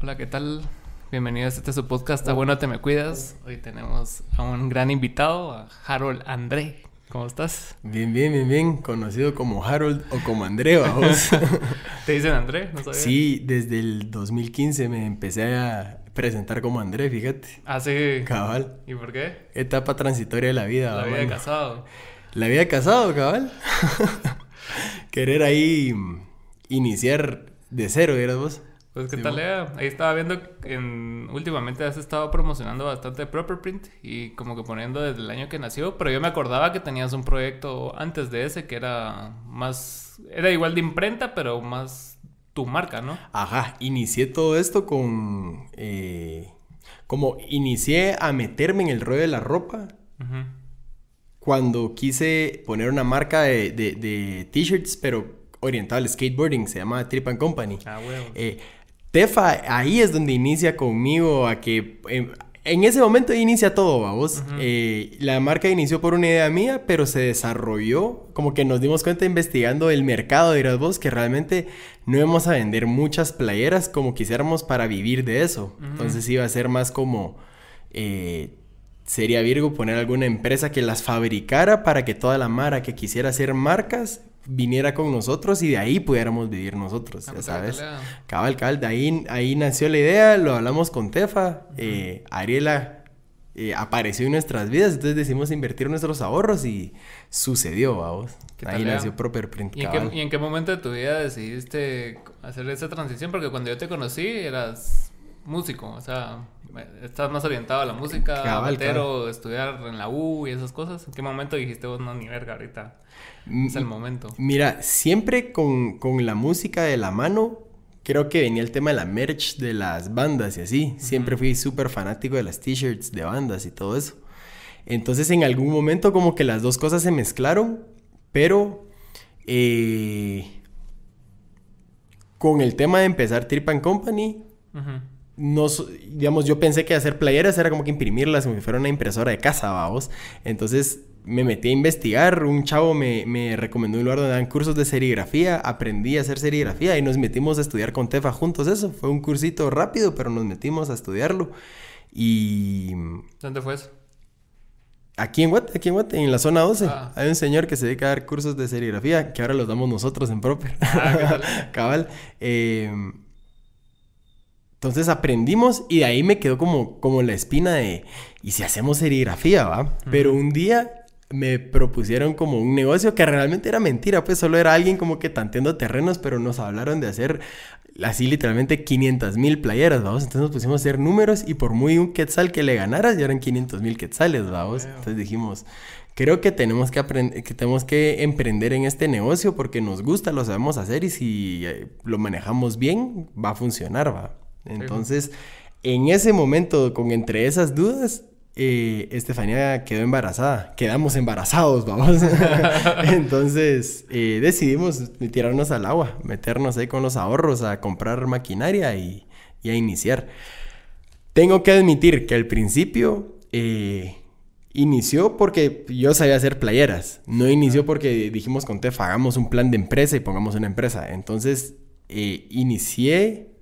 Hola, ¿qué tal? Bienvenidos a este su podcast, Está bueno, te me cuidas. Hoy tenemos a un gran invitado, a Harold André. ¿Cómo estás? Bien, bien, bien, bien. Conocido como Harold o como André, vamos. ¿Te dicen André? No sabía. Sí, desde el 2015 me empecé a presentar como André, fíjate. Ah, sí. Cabal. ¿Y por qué? Etapa transitoria de la vida. La vida de casado. La vida de casado, cabal. Querer ahí iniciar de cero, dirás vos. Pues qué tal, Lea? Ahí estaba viendo que en... últimamente has estado promocionando bastante Proper Print y como que poniendo desde el año que nació, pero yo me acordaba que tenías un proyecto antes de ese que era más, era igual de imprenta, pero más tu marca, ¿no? Ajá, inicié todo esto con, eh, como inicié a meterme en el rollo de la ropa. Cuando quise poner una marca de, de, t-shirts, pero oriental al skateboarding, se llama Trip and Company. Ah, bueno. Eh, Tefa, ahí es donde inicia conmigo a que... Em, en ese momento inicia todo, vamos. Eh, la marca inició por una idea mía, pero se desarrolló, como que nos dimos cuenta investigando el mercado, dirás vos, que realmente no íbamos a vender muchas playeras como quisiéramos para vivir de eso. Entonces iba a ser más como, eh, sería Virgo poner alguna empresa que las fabricara para que toda la mara que quisiera hacer marcas viniera con nosotros y de ahí pudiéramos vivir nosotros, ya sabes. Cabal, cabal, de ahí, ahí nació la idea, lo hablamos con Tefa, eh, Ariela eh, apareció en nuestras vidas, entonces decidimos invertir nuestros ahorros y sucedió, vamos. Ahí nació Proper Print. ¿Y en, qué, ¿Y en, qué, momento de tu vida decidiste hacer esa transición? Porque cuando yo te conocí eras músico, o sea, estás más orientado a la música, cabal, estudiar en la U y esas cosas. ¿En qué momento dijiste vos no ni verga ahorita? Es el momento. Mira, siempre con, la música de la mano, creo que venía el tema de la merch de las bandas y así. Siempre fui súper fanático de las t-shirts de bandas y todo eso. Entonces en algún momento como que las dos cosas se mezclaron, pero eh, con el tema de empezar Trip and Company, no, digamos, yo pensé que hacer playeras era como que imprimirlas como si fuera una impresora de casa, vamos. Entonces me metí a investigar, un chavo me, me, recomendó un lugar donde dan cursos de serigrafía, aprendí a hacer serigrafía y nos metimos a estudiar con Tefa juntos eso. Fue un cursito rápido, pero nos metimos a estudiarlo. Y... ¿Dónde fue eso? Aquí en Guate, aquí en Guate, en la zona 12. Ah. Hay un señor que se dedica a dar cursos de serigrafía, que ahora los damos nosotros en Proper. Ah, Cabal. Eh, entonces aprendimos y de ahí me quedó como, como la espina de, ¿y si hacemos serigrafía, va? Pero un día me propusieron como un negocio que realmente era mentira, pues solo era alguien como que tanteando terrenos, pero nos hablaron de hacer así literalmente 500 mil playeras, vamos. Entonces nos pusimos a hacer números y por muy un quetzal que le ganaras ya eran 500 mil quetzales, vamos. Entonces dijimos, creo que tenemos que aprender, que tenemos que emprender en este negocio porque nos gusta, lo sabemos hacer y si eh, lo manejamos bien, va a funcionar, va. Entonces, en ese momento, con entre esas dudas, eh, Estefanía quedó embarazada. Quedamos embarazados, vamos. Entonces, eh, decidimos tirarnos al agua, meternos ahí con los ahorros a comprar maquinaria y, a iniciar. Tengo que admitir que al principio eh, inició porque yo sabía hacer playeras. No inició porque dijimos con Tef, hagamos un plan de empresa y pongamos una empresa. Entonces, inicié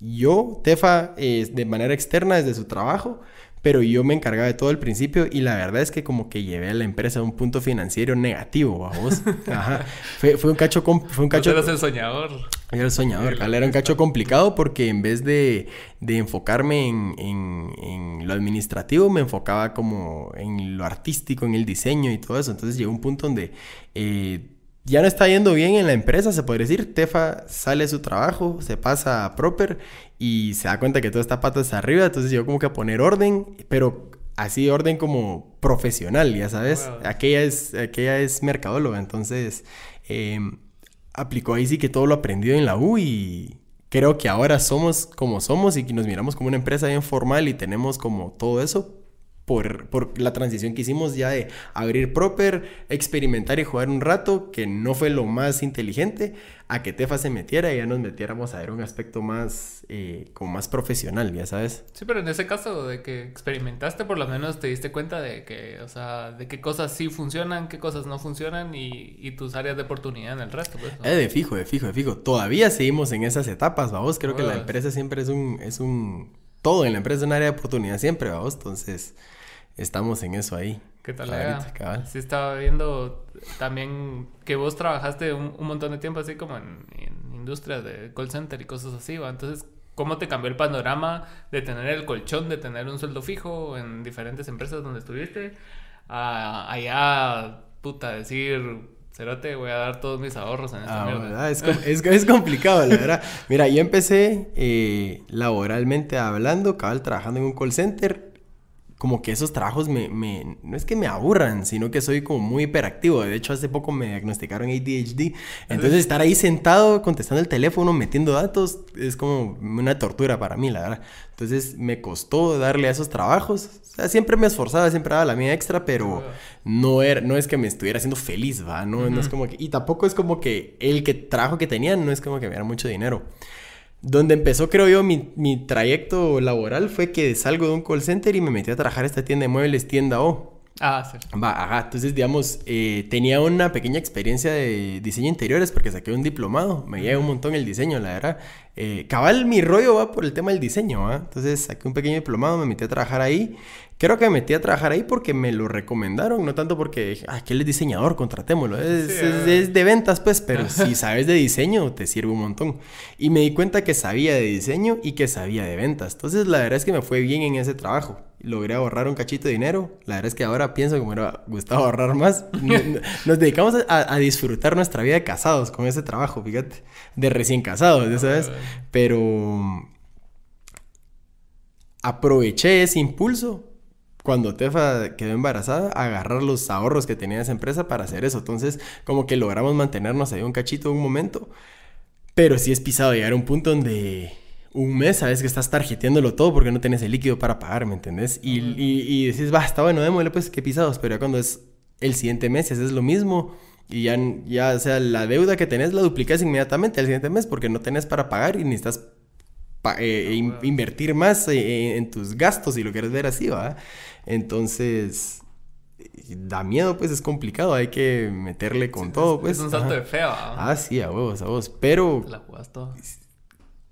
yo, Tefa, de manera externa desde su trabajo, pero yo me encargaba de todo el principio y la verdad es que como que llevé a la empresa a un punto financiero negativo, a vos. Ajá. Fue, fue, un cacho... Fue un cacho... eras el soñador. Yo era el soñador, era un cacho complicado porque en vez de, de enfocarme en, en, en, lo administrativo, me enfocaba como en lo artístico, en el diseño y todo eso. Entonces llegó un punto donde... Eh, ya no está yendo bien en la empresa, se podría decir. Tefa sale de su trabajo, se pasa a Proper y se da cuenta que todo está patas arriba. Entonces yo como que a poner orden, pero así orden como profesional, ya sabes. Aquella, es, aquella es mercadóloga, entonces em, aplicó ahí sí que todo lo aprendido en la U y creo que ahora somos como somos y que nos miramos como una empresa bien formal y tenemos como todo eso por, por la transición que hicimos ya de abrir proper, experimentar y jugar un rato, que no fue lo más inteligente, a que Tefa se metiera y ya nos metiéramos a ver un aspecto más, eh, como más profesional, ya sabes. Sí, pero en ese caso de que experimentaste, por lo menos te diste cuenta de que, o sea, de qué cosas sí funcionan, qué cosas no funcionan y, y tus áreas de oportunidad en el resto, pues. Eh, de fijo, de fijo, de fijo. Todavía seguimos en esas etapas, vamos. Creo que la empresa siempre es un, es un, todo en la empresa es un área de oportunidad siempre, vamos. Entonces, estamos en eso ahí. ¿Qué tal? Cabal. Sí, estaba viendo también que vos trabajaste un, montón de tiempo así como en, en, industrias de call center y cosas así, ¿va? Entonces, ¿cómo te cambió el panorama de tener el colchón, de tener un sueldo fijo en diferentes empresas donde estuviste? A allá, puta, decir, Cerote, voy a dar todos mis ahorros en esta ah, mierda. Es, es, es, complicado, la verdad. Mira, yo empecé eh, laboralmente hablando, cabal, trabajando en un call center como que esos trabajos me, me, no es que me aburran, sino que soy como muy hiperactivo. De hecho, hace poco me diagnosticaron ADHD. Entonces, estar ahí sentado, contestando el teléfono, metiendo datos, es como una tortura para mí, la verdad. Entonces, me costó darle a esos trabajos. O sea, siempre me esforzaba, siempre daba la mía extra, pero no, era, no es que me estuviera haciendo feliz, ¿va? No, no es como que... Y tampoco es como que el que trabajo que tenía no es como que me diera mucho dinero. Donde empezó, creo yo, mi, mi, trayecto laboral fue que salgo de un call center y me metí a trabajar esta tienda de muebles, tienda O. Ah, sí. Va, ajá. Entonces, digamos, eh, tenía una pequeña experiencia de diseño interiores porque saqué un diplomado. Me llega un montón el diseño, la verdad. Eh, cabal, mi rollo va por el tema del diseño, ¿va? Entonces, saqué un pequeño diplomado, me metí a trabajar ahí. Creo que me metí a trabajar ahí porque me lo recomendaron, no tanto porque dije, ah, que él es diseñador, contratémoslo. Es, es, de ventas, pues, pero si sabes de diseño, te sirve un montón. Y me di cuenta que sabía de diseño y que sabía de ventas. Entonces, la verdad es que me fue bien en ese trabajo. Logré ahorrar un cachito de dinero. La verdad es que ahora pienso que me hubiera gustado ahorrar más. Nos dedicamos a, a, disfrutar nuestra vida de casados con ese trabajo, fíjate. De recién casados, ¿sabes? Pero aproveché ese impulso cuando Tefa quedó embarazada, agarrar los ahorros que tenía esa empresa para hacer eso. Entonces, como que logramos mantenernos ahí un cachito un momento. Pero sí es pisado llegar a un punto donde un mes sabes que estás tarjeteándolo todo porque no tienes el líquido para pagar, ¿me entendés? Y, y, decís, va, está bueno, démosle pues qué pisados. Pero ya cuando es el siguiente mes, es lo mismo. Y ya, ya, o sea, la deuda que tenés la duplicas inmediatamente al siguiente mes porque no tenés para pagar y necesitas eh, ah, invertir más eh, en tus gastos, si lo quieres ver así, ¿va? Entonces, da miedo, pues es complicado, hay que meterle con todo, pues. Es un salto de feo. Ah, sí, a huevos, a huevos, pero... La jugas todo.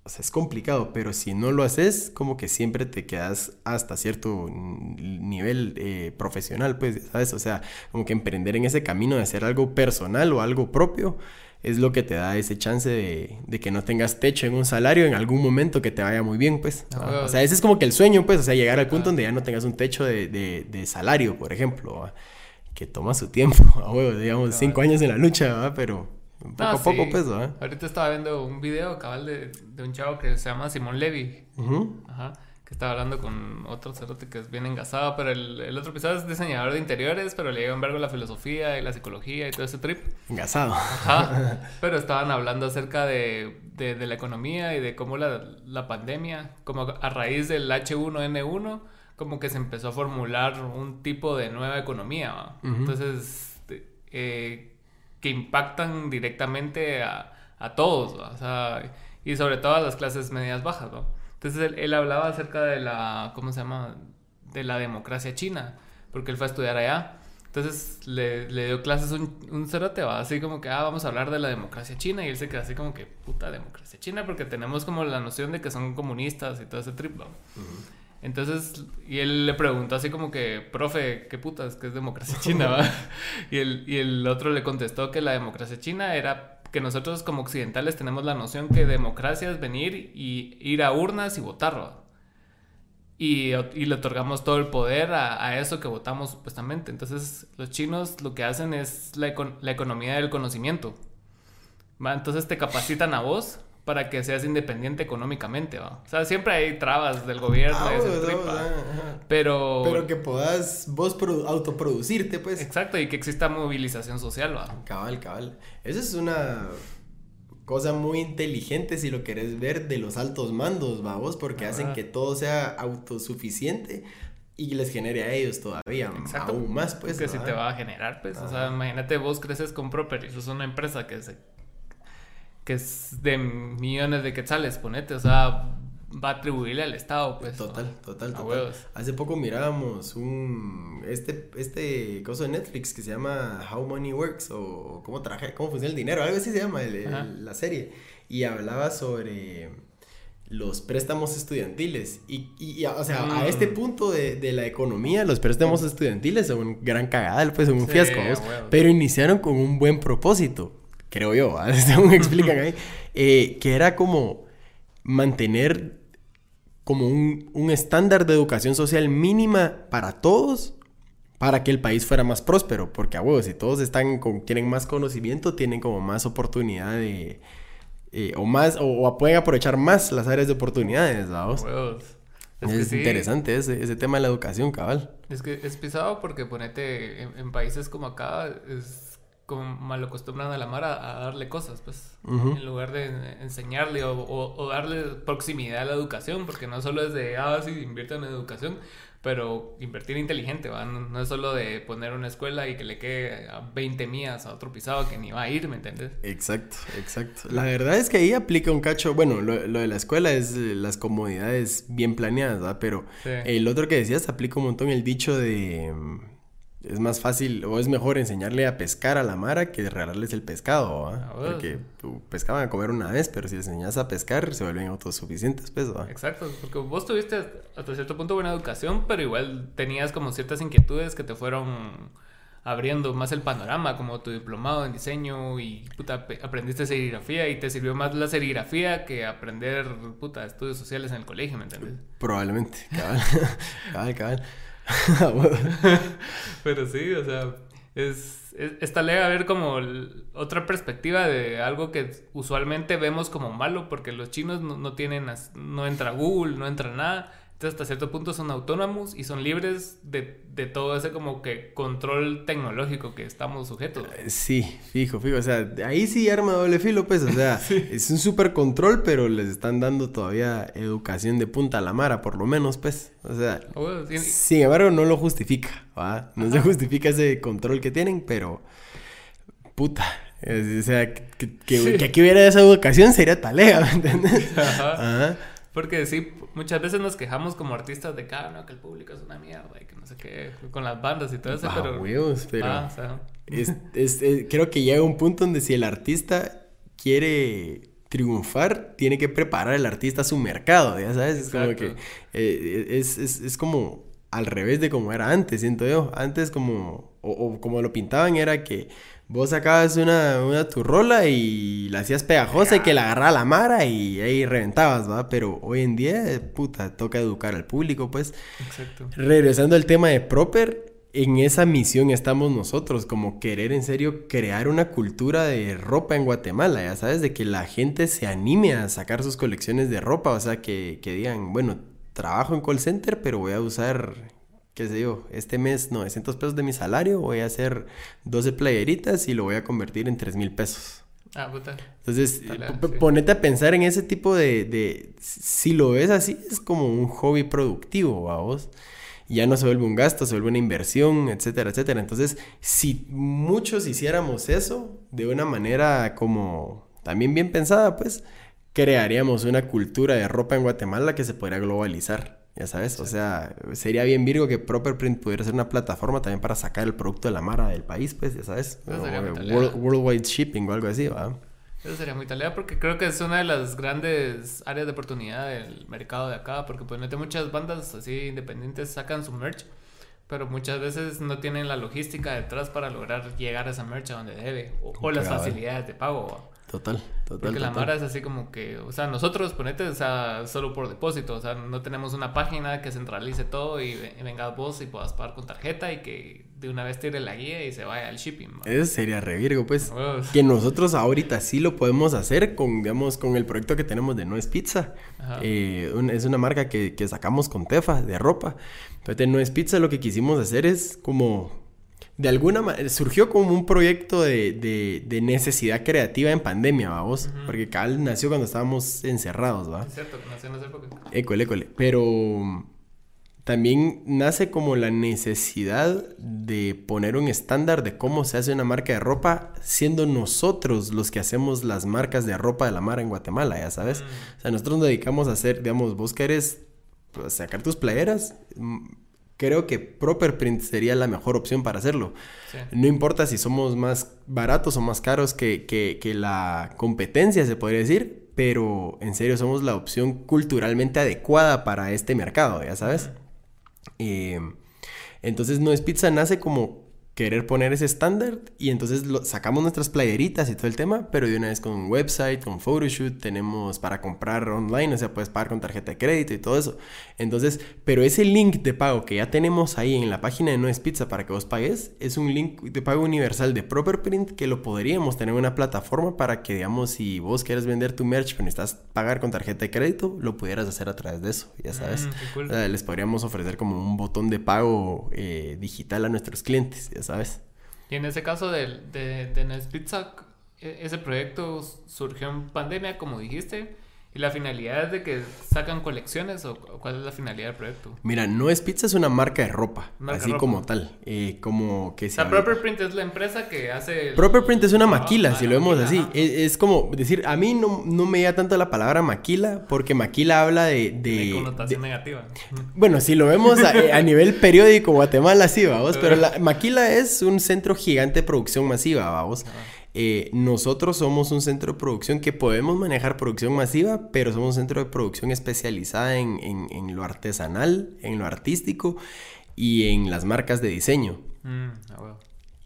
O sea, es complicado, pero si no lo haces, como que siempre te quedas hasta cierto nivel eh, profesional, pues, ¿sabes? O sea, como que emprender en ese camino de hacer algo personal o algo propio es lo que te da ese chance de, que no tengas techo en un salario en algún momento que te vaya muy bien, pues. Ah, o sea, ese es como que el sueño, pues, o sea, llegar al punto donde ya no tengas un techo de, salario, por ejemplo, que toma su tiempo, a huevo, digamos, cinco años en la lucha, pero poco a poco, pues, Ahorita estaba viendo un video, cabal, de, un chavo que se llama Simón Levy. Ajá que estaba hablando con otro cerote que es bien engasado, pero el, el otro episodio es diseñador de interiores, pero le lleva en la filosofía y la psicología y todo ese trip. Engasado. Ajá. pero estaban hablando acerca de, de, la economía y de cómo la, la, pandemia, como a raíz del H1N1, como que se empezó a formular un tipo de nueva economía. Entonces, eh, que impactan directamente a, a todos, o sea, y sobre todo a las clases medias bajas, ¿no? Entonces él, hablaba acerca de la, ¿cómo se llama? De la democracia china, porque él fue a estudiar allá. Entonces le, le dio clases un, un cerote, va así como que, ah, vamos a hablar de la democracia china. Y él se queda así como que, puta democracia china, porque tenemos como la noción de que son comunistas y todo ese trip, Entonces, y él le preguntó así como que, profe, ¿qué putas? ¿Qué es democracia china? ¿va? y, el, y el otro le contestó que la democracia china era que nosotros como occidentales tenemos la noción que democracia es venir y ir a urnas y votar. Y, y, le otorgamos todo el poder a, eso que votamos supuestamente. Entonces los chinos lo que hacen es la, la economía del conocimiento. ¿va? Entonces te capacitan a vos para que seas independiente económicamente, ¿va? O sea, siempre hay trabas del gobierno, ah, pero... Pero que puedas vos autoproducirte, pues. Exacto, y que exista movilización social, ¿va? Cabal, cabal. Eso es una cosa muy inteligente si lo querés ver de los altos mandos, ¿va? Vos, porque hacen que todo sea autosuficiente y les genere a ellos todavía aún más, pues. Que si te va a generar, pues. O sea, imagínate vos creces con Proper y sos una empresa que se que es de millones de quetzales, ponete, o sea, va a atribuirle al Estado, pues. Total, total, total. Hace poco mirábamos un este este coso de Netflix que se llama How Money Works o cómo traje, cómo funciona el dinero, algo así se llama la serie y hablaba sobre los préstamos estudiantiles. Y, y, o sea, a este mm. punto de, de, la economía, los préstamos estudiantiles son un gran cagada, pues son un fiasco, pero iniciaron con un buen propósito, creo yo, según explican ahí, eh, que era como mantener como un, un estándar de educación social mínima para todos para que el país fuera más próspero, porque a huevos, si todos están con, tienen más conocimiento, tienen como más oportunidad de, eh, o más, o, pueden aprovechar más las áreas de oportunidades, vamos. Es, interesante ese, ese, tema de la educación, cabal. Es que es pisado porque ponete en, países como acá, es como mal acostumbran a la Mara a, darle cosas, pues, en lugar de enseñarle o, o, darle proximidad a la educación, porque no solo es de, ah, sí, inviertan en educación, pero invertir inteligente, ¿va? No, es solo de poner una escuela y que le quede a 20 mías a otro pisado que ni va a ir, ¿me entiendes? Exacto, exacto. La verdad es que ahí aplica un cacho, bueno, lo, de la escuela es eh, las comodidades bien planeadas, ¿va? Pero el otro que decías aplica un montón el dicho de es más fácil o es mejor enseñarle a pescar a la mara que regalarles el pescado. Ah, porque tu pescaban a comer una vez, pero si les enseñas a pescar, se vuelven autosuficientes, pues. Exacto, porque vos tuviste hasta cierto punto buena educación, pero igual tenías como ciertas inquietudes que te fueron abriendo más el panorama, como tu diplomado en diseño y puta, aprendiste serigrafía y te sirvió más la serigrafía que aprender puta, estudios sociales en el colegio, ¿me entiendes? Probablemente, cabal, cabal, cabal. Pero sí, o sea, es, es, está a ver como otra perspectiva de algo que usualmente vemos como malo, porque los chinos no, no tienen, no entra Google, no entra nada. Entonces, hasta cierto punto son autónomos y son libres de, de, todo ese como que control tecnológico que estamos sujetos. Eh, sí, fijo, fijo. O sea, ahí sí arma doble filo, pues. O sea, es un super control, pero les están dando todavía educación de punta a la mara, por lo menos, pues. O sea, ah, sin embargo, no lo justifica, ¿va? No se justifica ese control que tienen, pero... Puta, o sea, que, que, aquí hubiera esa educación sería talega, ¿me entiendes? Ajá. Porque sí, muchas veces nos quejamos como artistas de que, ah, que el público es una mierda y que no sé qué, con las bandas y todo eso, pero... pero... Ah, o sea... es, creo que llega un punto donde si el artista quiere triunfar, tiene que preparar el artista a su mercado, ya sabes, es como que eh, es, es, es, como al revés de como era antes, siento yo, antes como, o, o como lo pintaban era que Vos sacabas una, una turrola y la hacías pegajosa y que la agarraba la mara y ahí reventabas, ¿va? Pero hoy en día, puta, toca educar al público, pues. Exacto. Regresando al tema de Proper, en esa misión estamos nosotros, como querer en serio crear una cultura de ropa en Guatemala, ya sabes, de que la gente se anime a sacar sus colecciones de ropa, o sea, que, que digan, bueno, trabajo en call center, pero voy a usar qué sé yo, este mes 900 pesos de mi salario, voy a hacer 12 playeritas y lo voy a convertir en 3 mil pesos. Ah, puta. Entonces, ponete a pensar en ese tipo de, de, Si lo ves así, es como un hobby productivo, a vos. Ya no se vuelve un gasto, se vuelve una inversión, etcétera, etcétera. Entonces, si muchos hiciéramos eso de una manera como también bien pensada, pues crearíamos una cultura de ropa en Guatemala que se podría globalizar. Ya sabes, o sea, sería bien Virgo que Proper Print pudiera ser una plataforma también para sacar el producto de la mara del país, pues, ya sabes. worldwide shipping o algo así, ¿va? Eso sería muy talea porque creo que es una de las grandes áreas de oportunidad del mercado de acá, porque pues muchas bandas así independientes sacan su merch, pero muchas veces no tienen la logística detrás para lograr llegar a esa merch a donde debe, o, las facilidades de pago. Total, total. Porque la Mara es así como que, o sea, nosotros, ponete, o sea, solo por depósito, o sea, no tenemos una página que centralice todo y, venga vos y puedas pagar con tarjeta y que de una vez tire la guía y se vaya al shipping. Eso sería revirgo, pues. Que nosotros ahorita sí lo podemos hacer con, digamos, con el proyecto que tenemos de No es Pizza. Eh, es una marca que, que sacamos con Tefa de ropa. Entonces, No es Pizza lo que quisimos hacer es como de alguna manera surgió como un proyecto de, de, necesidad creativa en pandemia, vamos. Porque Cal nació cuando estábamos encerrados, ¿va? Es cierto, nació en esa época. École, école. Pero también nace como la necesidad de poner un estándar de cómo se hace una marca de ropa, siendo nosotros los que hacemos las marcas de ropa de la mar en Guatemala, ya sabes. Mm. O sea, nosotros nos dedicamos a hacer, digamos, vos querés pues, sacar tus playeras, creo que Proper Print sería la mejor opción para hacerlo. No importa si somos más baratos o más caros que, que, la competencia, se podría decir, pero en serio somos la opción culturalmente adecuada para este mercado, ya sabes. Eh, entonces No es Pizza nace como querer poner ese estándar y entonces lo, sacamos nuestras playeritas y todo el tema, pero de una vez con un website, con photoshoot, tenemos para comprar online, o sea, puedes pagar con tarjeta de crédito y todo eso. Entonces, pero ese link de pago que ya tenemos ahí en la página de No es Pizza para que vos pagues, es un link de pago universal de Proper Print que lo podríamos tener en una plataforma para que, digamos, si vos quieres vender tu merch pero necesitas pagar con tarjeta de crédito, lo pudieras hacer a través de eso, ya sabes. Mm, les podríamos ofrecer como un botón de pago eh, digital a nuestros clientes, ya ¿sabes? Y en ese caso de, de, de e, ese proyecto surgió en pandemia, como dijiste. ¿Y la finalidad es de que sacan colecciones o cuál es la finalidad del proyecto? Mira, No es Pizza, es una marca de ropa, así como tal. Eh, como que sea. Proper Print es la empresa que hace. Proper Print es una maquila, si lo vemos así. Es, como decir, a mí no, no me da tanto la palabra maquila, porque maquila habla de. De, connotación negativa. Bueno, si lo vemos a, nivel periódico, Guatemala sí, vamos. Pero la maquila es un centro gigante de producción masiva, vamos. Eh, nosotros somos un centro de producción que podemos manejar producción masiva, pero somos un centro de producción especializada en, lo artesanal, en lo artístico y en las marcas de diseño. Mm,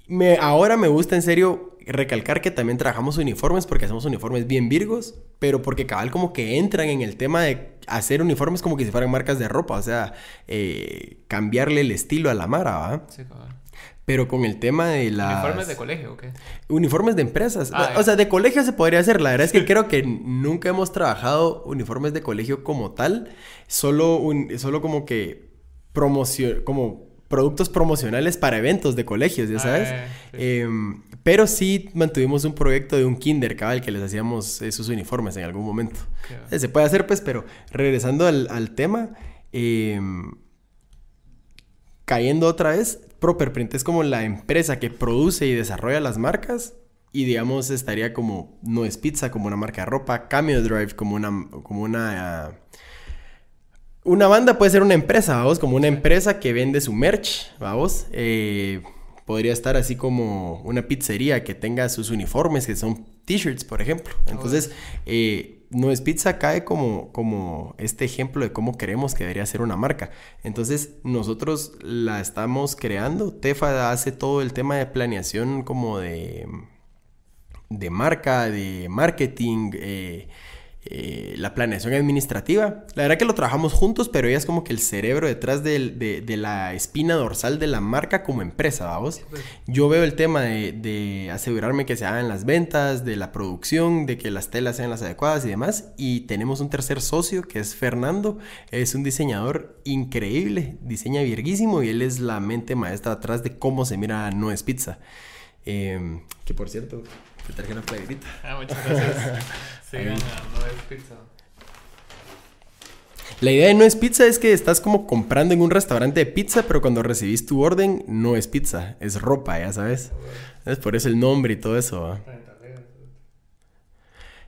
me, ahora me gusta en serio recalcar que también trabajamos uniformes porque hacemos uniformes bien virgos, pero porque cabal como que entran en el tema de hacer uniformes como que si fueran marcas de ropa, o sea, eh, cambiarle el estilo a la mara, ¿va? Sí, cabal. Pero con el tema de las... ¿Uniformes de colegio o qué? Uniformes de empresas. Ah, o sea, de colegio se podría hacer. La verdad es que creo que nunca hemos trabajado uniformes de colegio como tal. Solo, un, solo como que promoción... Como productos promocionales para eventos de colegios, ya ah, sabes. Em, pero sí mantuvimos un proyecto de un kinder, cabal, que les hacíamos esos uniformes en algún momento. Se puede hacer, pues, pero regresando al, al tema... Em, cayendo otra vez, Properprint es como la empresa que produce y desarrolla las marcas y digamos estaría como No es Pizza como una marca de ropa, Cameo Drive como una como una una banda puede ser una empresa, vamos, como una empresa que vende su merch, vamos. Eh, podría estar así como una pizzería que tenga sus uniformes, que son t-shirts, por ejemplo. Entonces, eh, no es pizza cae como, como este ejemplo de cómo queremos que debería ser una marca. Entonces, nosotros la estamos creando. Tefa hace todo el tema de planeación como de, de marca, de marketing, eh, eh, la planeación administrativa. La verdad que lo trabajamos juntos, pero ella es como que el cerebro detrás de, la espina dorsal de la marca como empresa, vamos. Pues. Yo veo el tema de, asegurarme que se hagan las ventas, de la producción, de que las telas sean las adecuadas y demás. Y tenemos un tercer socio que es Fernando, es un diseñador increíble, diseña virguísimo y él es la mente maestra atrás de cómo se mira No es Pizza. Em, que por cierto, te traje una playerita. Ah, muchas gracias. Sigan No es Pizza. La idea de No es Pizza es que estás como comprando en un restaurante de pizza, pero cuando recibís tu orden, no es pizza, es ropa, ya sabes. Es por eso el nombre y todo eso.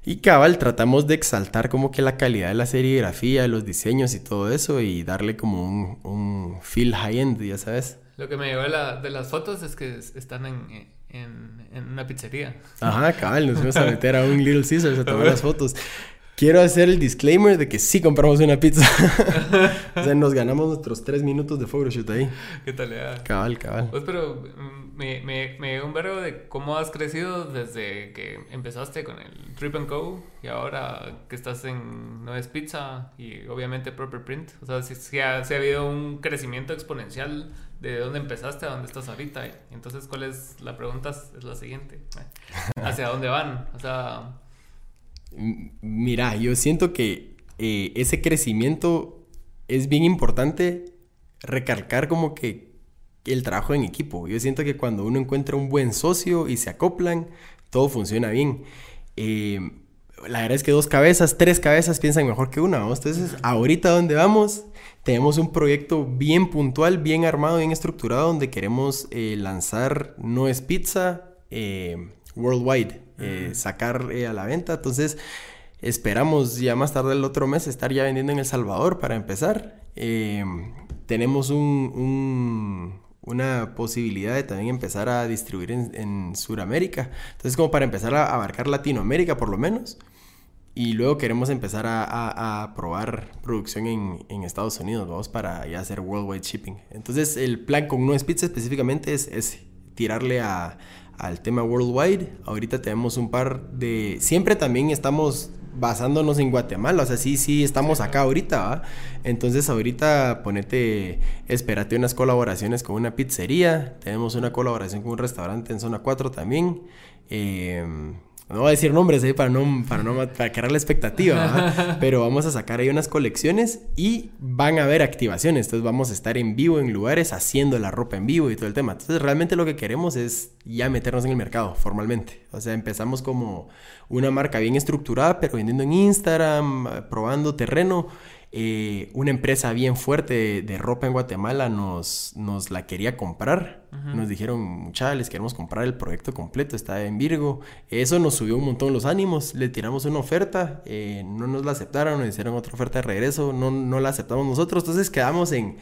Y cabal, tratamos de exaltar como que la calidad de la serigrafía, los diseños y todo eso y darle como un, un feel high-end, ya sabes. Lo que me llevó de, la, de las fotos es que están en, en, en una pizzería. Ajá, cabal, nos fuimos a meter a un Little Caesars a tomar las fotos. Quiero hacer el disclaimer de que sí compramos una pizza. o sea, nos ganamos nuestros tres minutos de photoshoot ahí. ¿Qué tal? Ya? Cabal, cabal. Pues, pero mm, me, me, me dio un verbo de cómo has crecido desde que empezaste con el Trip and Go y ahora que estás en No es Pizza y obviamente Proper Print. O sea, si, ha, ha habido un crecimiento exponencial de dónde empezaste a dónde estás ahorita. Entonces, ¿cuál es la pregunta? Es la siguiente. ¿Hacia dónde van? O sea... Mira, yo siento que eh, ese crecimiento es bien importante recalcar como que el trabajo en equipo. Yo siento que cuando uno encuentra un buen socio y se acoplan, todo funciona bien. Eh, la verdad es que dos cabezas, tres cabezas piensan mejor que una. Entonces, ahorita dónde vamos, tenemos un proyecto bien puntual, bien armado, bien estructurado, donde queremos eh, lanzar No es Pizza eh, worldwide, eh, sacar a la venta. Entonces, esperamos ya más tarde el otro mes estar ya vendiendo en El Salvador para empezar. tenemos un, una posibilidad de también empezar a distribuir en, en Sudamérica. Entonces, como para empezar a abarcar Latinoamérica por lo menos. Y luego queremos empezar a, probar producción en, Estados Unidos, vamos para ya hacer worldwide shipping. Entonces el plan con No Pizza específicamente es, tirarle al tema worldwide. Ahorita tenemos un par de... Siempre también estamos basándonos en Guatemala, o sea, sí, sí, estamos acá ahorita, ¿va? Entonces ahorita ponete, espérate unas colaboraciones con una pizzería, tenemos una colaboración con un restaurante en zona 4 también. Eh, no voy a decir nombres ahí para no, para no para crear la expectativa, pero vamos a sacar ahí unas colecciones y van a haber activaciones. Entonces vamos a estar en vivo en lugares haciendo la ropa en vivo y todo el tema. Entonces realmente lo que queremos es ya meternos en el mercado formalmente. O sea, empezamos como una marca bien estructurada, pero vendiendo en Instagram, probando terreno eh, una empresa bien fuerte de, ropa en Guatemala nos, nos la quería comprar. Nos dijeron, muchachos, les queremos comprar el proyecto completo, está en Virgo. Eso nos subió un montón los ánimos. Le tiramos una oferta, eh, no nos la aceptaron, nos hicieron otra oferta de regreso, no, no la aceptamos nosotros. Entonces quedamos en,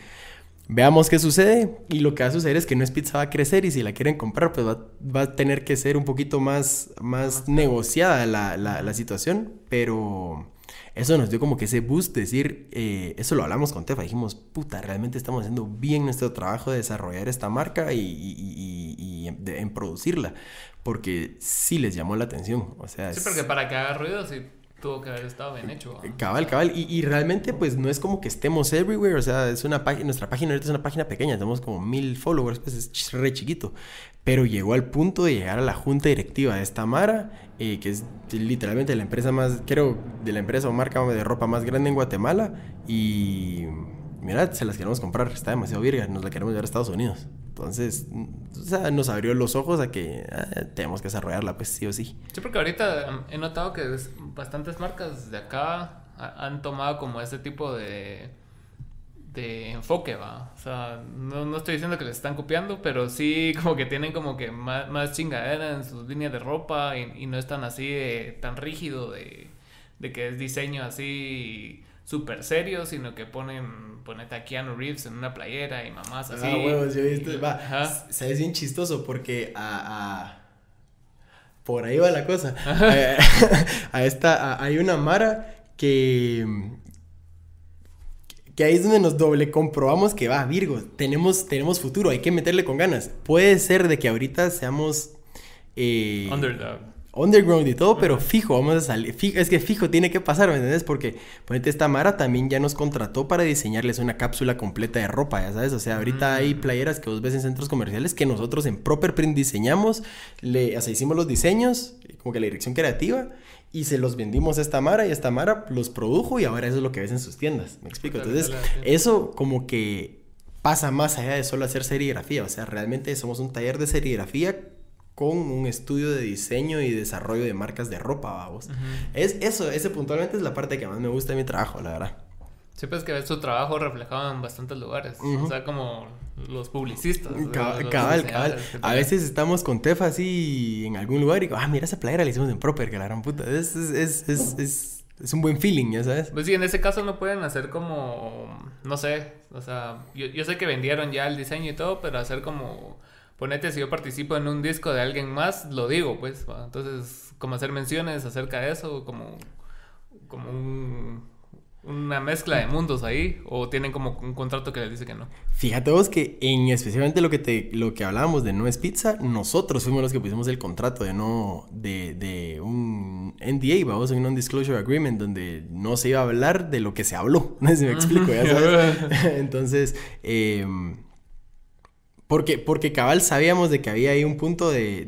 veamos qué sucede. Y lo que va a suceder es que No es Pizza va a crecer y si la quieren comprar, pues va, a tener que ser un poquito más, más negociada la, la, la situación. Pero eso nos dio como que ese boost, decir, eh, eso lo hablamos con Tefa, dijimos, puta, realmente estamos haciendo bien nuestro trabajo de desarrollar esta marca y, en, producirla, porque sí les llamó la atención, o sea... Sí, porque para que haga ruido, sí tuvo que haber estado bien hecho. Cabal, cabal. Y, y, realmente, pues no es como que estemos everywhere. O sea, es una página, nuestra página ahorita es una página pequeña, tenemos como mil followers, pues es re chiquito. Pero llegó al punto de llegar a la junta directiva de esta Mara, eh, que es literalmente la empresa más, creo, de la empresa o marca de ropa más grande en Guatemala. Y mira, se las queremos comprar, está demasiado virga, nos la queremos llevar a Estados Unidos. Entonces, o sea, nos abrió los ojos a que ah, tenemos que desarrollarla, pues sí o sí. Sí, porque ahorita he notado que bastantes marcas de acá han tomado como ese tipo de, de enfoque, va. O sea, no, no, estoy diciendo que les están copiando, pero sí como que tienen como que más, más chingadera en sus líneas de ropa y, no están así tan rígido de, de que es diseño así súper serio, sino que ponen, ponete a Keanu Reeves en una playera y mamás así. Ah, huevos, yo viste, va, sabes bien chistoso porque a, por ahí va la cosa. A, esta, hay una Mara que, que ahí es donde nos doble comprobamos que va, Virgo, tenemos, tenemos futuro, hay que meterle con ganas. Puede ser de que ahorita seamos... Eh, Underdog underground y todo, pero fijo, vamos a salir. es que fijo tiene que pasar, ¿me entiendes? Porque, ponete, esta Mara también ya nos contrató para diseñarles una cápsula completa de ropa, ya sabes. O sea, ahorita hay mm. playeras que vos ves en centros comerciales que nosotros en Proper Print diseñamos, le, o sea, hicimos los diseños, como que la dirección creativa, y se los vendimos a esta Mara, y esta Mara los produjo, y ahora eso es lo que ves en sus tiendas. ¿Me explico? Entonces, eso como que pasa más allá de solo hacer serigrafía. O sea, realmente somos un taller de serigrafía con un estudio de diseño y desarrollo de marcas de ropa, vamos. Es eso, ese puntualmente es la parte que más me gusta de mi trabajo, la verdad. Sí, pues que ves tu trabajo reflejado en bastantes lugares. O sea, como los publicistas. Cabal, cabal. A veces estamos con Tefa así en algún lugar y digo, ah, mira esa playera la hicimos en Proper, que la gran puta. Es, es, es, es, es, un buen feeling, ya sabes. Pues sí, en ese caso no pueden hacer como, no sé, o sea, yo, yo sé que vendieron ya el diseño y todo, pero hacer como ponete si yo participo en un disco de alguien más, lo digo, pues. Entonces, como hacer menciones acerca de eso, como, como una mezcla de mundos ahí, o tienen como un contrato que les dice que no. Fíjate vos que en especialmente lo que te, lo que hablábamos de no es pizza, nosotros fuimos los que pusimos el contrato de no, de, de un NDA, vamos, un non-disclosure agreement, donde no se iba a hablar de lo que se habló. No sé si me explico, ya sabes. Entonces, eh, porque, porque cabal sabíamos de que había ahí un punto de,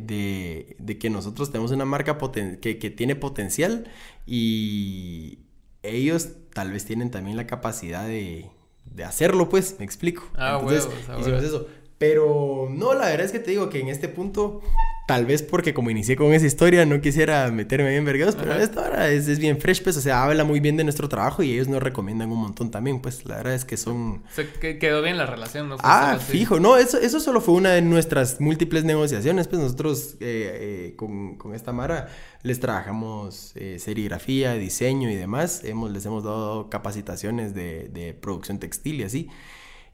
de, que nosotros tenemos una marca que, que, tiene potencial y ellos tal vez tienen también la capacidad de, de hacerlo, pues, me explico. Ah, Entonces, hicimos eso. Pero no, la verdad es que te digo que en este punto Tal vez porque como inicié con esa historia no quisiera meterme bien vergados, pero esta hora es, es, bien fresh, pues, o sea, habla muy bien de nuestro trabajo y ellos nos recomiendan un montón también, pues, la verdad es que son... Se quedó bien la relación, ¿no? ah, fijo, no, eso, eso solo fue una de nuestras múltiples negociaciones, pues nosotros eh, eh, con, con, esta Mara les trabajamos eh, serigrafía, diseño y demás, hemos, les hemos dado capacitaciones de, de producción textil y así.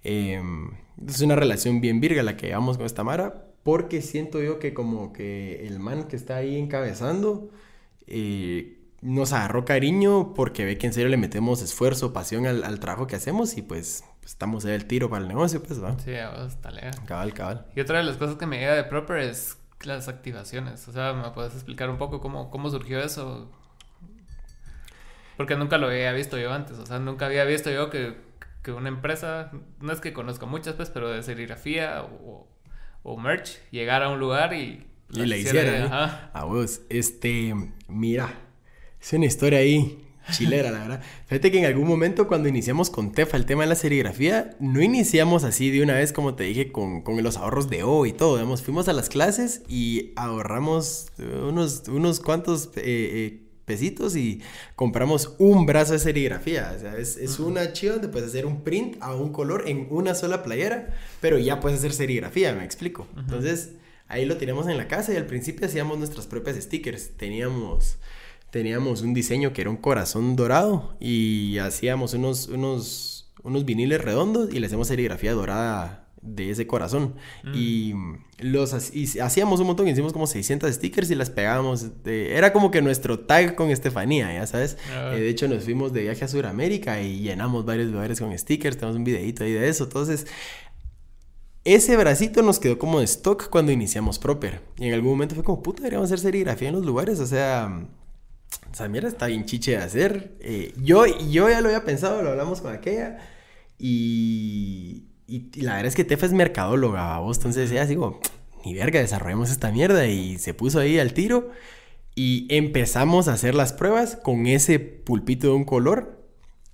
Em, es una relación bien virga la que llevamos con esta Mara, porque siento yo que como que el man que está ahí encabezando eh, nos agarró cariño porque ve que en serio le metemos esfuerzo, pasión al, trabajo que hacemos y pues, estamos ahí el tiro para el negocio, pues va. Sí, está legal. Cabal, cabal. Y otra de las cosas que me llega de Proper es las activaciones. O sea, ¿me puedes explicar un poco cómo, cómo surgió eso? Porque nunca lo había visto yo antes. O sea, nunca había visto yo que, que una empresa, no es que conozco muchas, pues, pero de serigrafía o o merch, llegar a un lugar y... Y le hicieran. ¿eh? A vos, este, mira, es una historia ahí chilera, la verdad. Fíjate que en algún momento cuando iniciamos con Tefa el tema de la serigrafía, no iniciamos así de una vez, como te dije, con, con los ahorros de O y todo. Digamos, fuimos a las clases y ahorramos unos, unos cuantos eh, eh, pesitos y compramos un brazo de serigrafía. O sea, es, es una chiva donde puedes hacer un print a un color en una sola playera, pero ya puedes hacer serigrafía, me explico. Entonces, ahí lo teníamos en la casa y al principio hacíamos nuestras propias stickers. Teníamos, teníamos un diseño que era un corazón dorado y hacíamos unos, unos, unos viniles redondos y le hacemos serigrafía dorada de ese corazón. Mm. Y los hacíamos un montón, hicimos como 600 stickers y las pegábamos. era como que nuestro tag con Estefanía, ya sabes. Ah. Eh, de hecho, nos fuimos de viaje a Sudamérica y llenamos varios lugares con stickers. Tenemos un videito ahí de eso. Entonces, ese bracito nos quedó como de stock cuando iniciamos Proper. Y en algún momento fue como, puta, deberíamos hacer serigrafía en los lugares. O sea, o sea, mira, está bien chiche de hacer. Eh, yo, yo ya lo había pensado, lo hablamos con aquella. Y, y, la verdad es que Tefa es mercadóloga, vos. Entonces ella así como, ni verga, desarrollemos esta mierda. Y se puso ahí al tiro. Y empezamos a hacer las pruebas con ese pulpito de un color.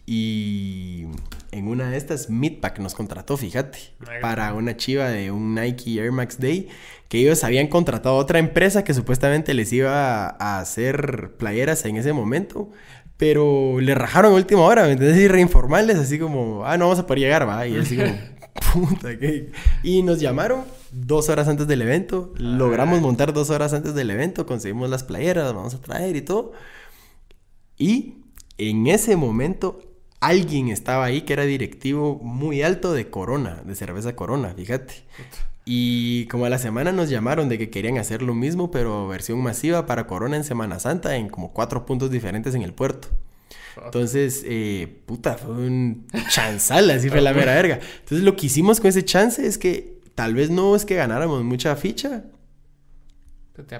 Y en una de estas, Midpack nos contrató, fíjate, para una chiva de un Nike Air Max Day, que ellos habían contratado a otra empresa que supuestamente les iba a hacer playeras en ese momento, pero le rajaron a última hora, ¿me entiendes? Y reinformales, así como, ah, no vamos a poder llegar, va. Y así como, puta, ¿qué? Y nos llamaron dos horas antes del evento. Logramos montar dos horas antes del evento. Conseguimos las playeras, vamos a traer y todo. Y en ese momento alguien estaba ahí que era directivo muy alto de Corona, de cerveza Corona, fíjate. Y como a la semana nos llamaron de que querían hacer lo mismo, pero versión masiva para Corona en Semana Santa, en como cuatro puntos diferentes en el puerto. Entonces, eh, puta, fue un chanzal, así fue la mera verga. Entonces, lo que hicimos con ese chance es que tal vez no es que ganáramos mucha ficha,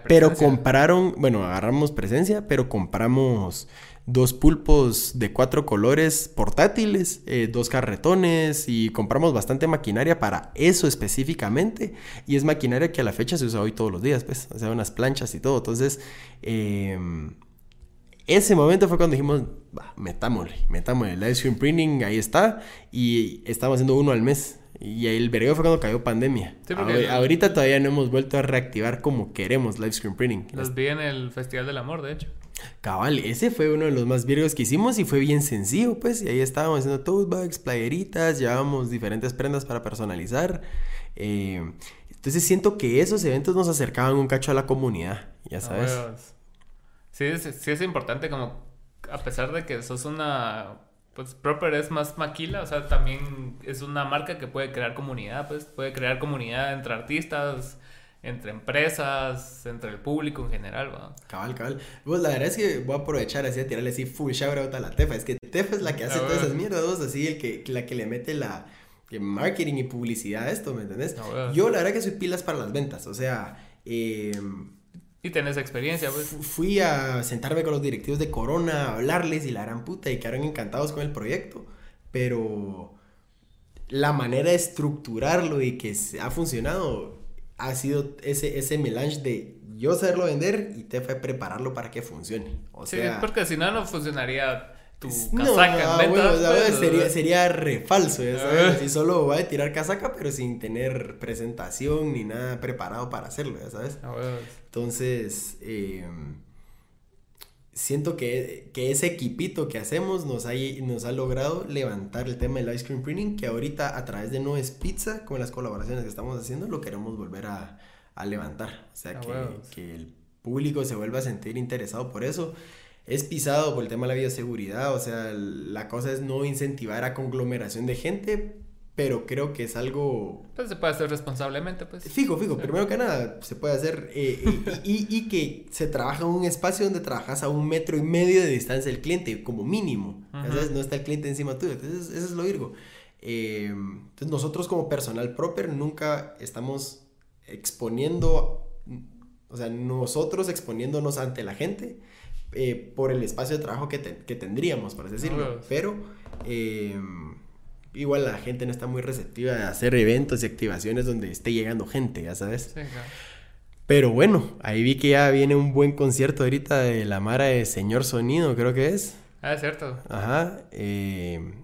pero compraron, bueno, agarramos presencia, pero compramos dos pulpos de cuatro colores portátiles, eh, dos carretones y compramos bastante maquinaria para eso específicamente. Y es maquinaria que a la fecha se usa hoy todos los días, pues, o sea, unas planchas y todo. Entonces, eh, ese momento fue cuando dijimos, metámosle, metámosle. El live stream printing, ahí está. Y estamos haciendo uno al mes. Y el vergueo fue cuando cayó pandemia. ahorita todavía no hemos vuelto a reactivar como queremos live stream printing. Los vi en el Festival del Amor, de hecho. Cabal, ese fue uno de los más virgos que hicimos y fue bien sencillo, pues. Y ahí estábamos haciendo tote bags, playeritas, llevábamos diferentes prendas para personalizar. Eh, entonces siento que esos eventos nos acercaban un cacho a la comunidad, ya sabes. Sí, sí es importante como, a pesar de que sos una, pues Proper es más maquila, o sea, también es una marca que puede crear comunidad, pues puede crear comunidad entre artistas, entre empresas, entre el público en general, ¿va? Cabal, cabal. Pues la verdad es que voy a aprovechar así a tirarle así full shout out a la Tefa. Es que Tefa es la que hace todas esas mierdas, vos, así el que, la que le mete la marketing y publicidad a esto, ¿me entendés? Yo la verdad que soy pilas para las ventas, o sea, eh, y tenés experiencia, pues. Fui a sentarme con los directivos de Corona, a hablarles y la gran puta, y quedaron encantados con el proyecto. Pero la manera de estructurarlo y que ha funcionado ha sido ese, ese melange de yo saberlo vender y te fue prepararlo para que funcione. O sí, porque si no, no funcionaría tu casaca en bueno, pues, sería, sería re falso, ya sabes. Si solo va a tirar casaca, pero sin tener presentación ni nada preparado para hacerlo, ya sabes. Entonces, eh, siento que, que, ese equipito que hacemos nos ha, nos ha logrado levantar el tema del ice cream printing, que ahorita a través de No es Pizza, con las colaboraciones que estamos haciendo, lo queremos volver a, a levantar. O sea, que, que el público se vuelva a sentir interesado por eso es pisado por el tema de la bioseguridad, o sea, la cosa es no incentivar a conglomeración de gente, pero creo que es algo... Pues se puede hacer responsablemente, pues. Fijo, fijo, primero que nada, se puede hacer eh, y, y, que se trabaja en un espacio donde trabajas a un metro y medio de distancia del cliente, como mínimo, No está el cliente encima tuyo, entonces eso es lo virgo. Eh, entonces nosotros como personal proper nunca estamos exponiendo, o sea, nosotros exponiéndonos ante la gente, eh, por el espacio de trabajo que, tendríamos, por así decirlo. Pero eh, igual la gente no está muy receptiva a hacer eventos y activaciones donde esté llegando gente, ya sabes. Pero bueno, ahí vi que ya viene un buen concierto ahorita de la Mara de Señor Sonido, creo que es. Ah, es cierto. Ajá. Eh,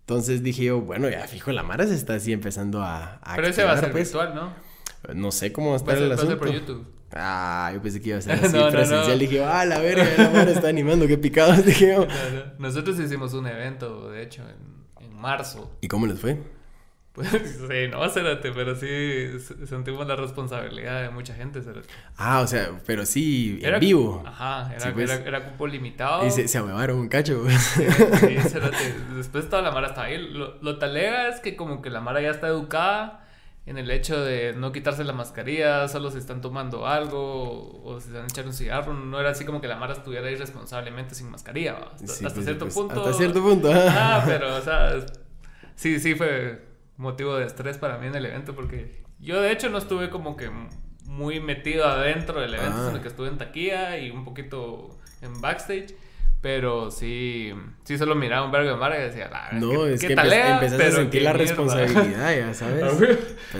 entonces dije yo, bueno, ya fijo, la Mara se está así empezando a... Pero ese va a ser pues. virtual, ¿no? No sé cómo va a estar el asunto. por YouTube. Ah, yo pensé que iba a ser así presencial. Dije, ah, la verga, la madre está animando, qué picados. Dije, Nosotros hicimos un evento, de hecho, en marzo. ¿Y cómo les fue? Pues sí, no, cérate, pero sí sentimos la responsabilidad de mucha gente, Ah, o sea, pero sí, en vivo. Ajá, era, pues. era, era, cupo limitado. Y se, se un cacho. Sí, cérate. Después toda la Mara estaba ahí. Lo, lo talega es que como que la Mara ya está educada en el hecho de no quitarse la mascarilla, solo se están tomando algo o se están echando un cigarro. No era así como que la Mara estuviera irresponsablemente sin mascarilla. Hasta, pues, cierto pues, punto. Hasta cierto punto. Ah, pero, o sea, sí, sí fue motivo de estrés para mí en el evento porque yo de hecho no estuve como que muy metido adentro del evento, ah. sino que estuve en taquilla y un poquito en backstage. Pero sí, sí solo miraba un vergo de mar y decía, ah, no, es que empezaste a sentir la responsabilidad, ya sabes.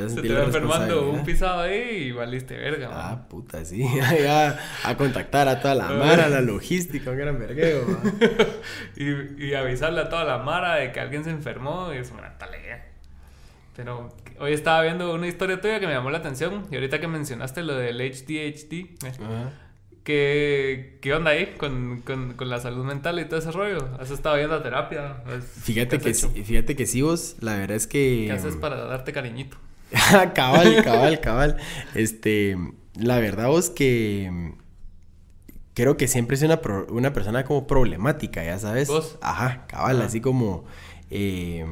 Se te va enfermando un pisado ahí y valiste verga. Ah, puta, sí. ya a contactar a toda la mara, a la logística, un gran vergueo. y, y avisarle a toda la mara de que alguien se enfermó y es una tarea. Pero hoy estaba viendo una historia tuya que me llamó la atención y ahorita que mencionaste lo del HDHD. Eh, ¿Qué, ¿Qué onda ahí con, con, con, la salud mental y todo ese rollo? ¿Has estado yendo a terapia? Fíjate que, fíjate que sí vos, la verdad es que... ¿Qué haces para darte cariñito? cabal, cabal, cabal. Este, la verdad vos que creo que siempre es una, una persona como problemática, ya sabes. ¿Vos? Ajá, cabal, así como... Eh,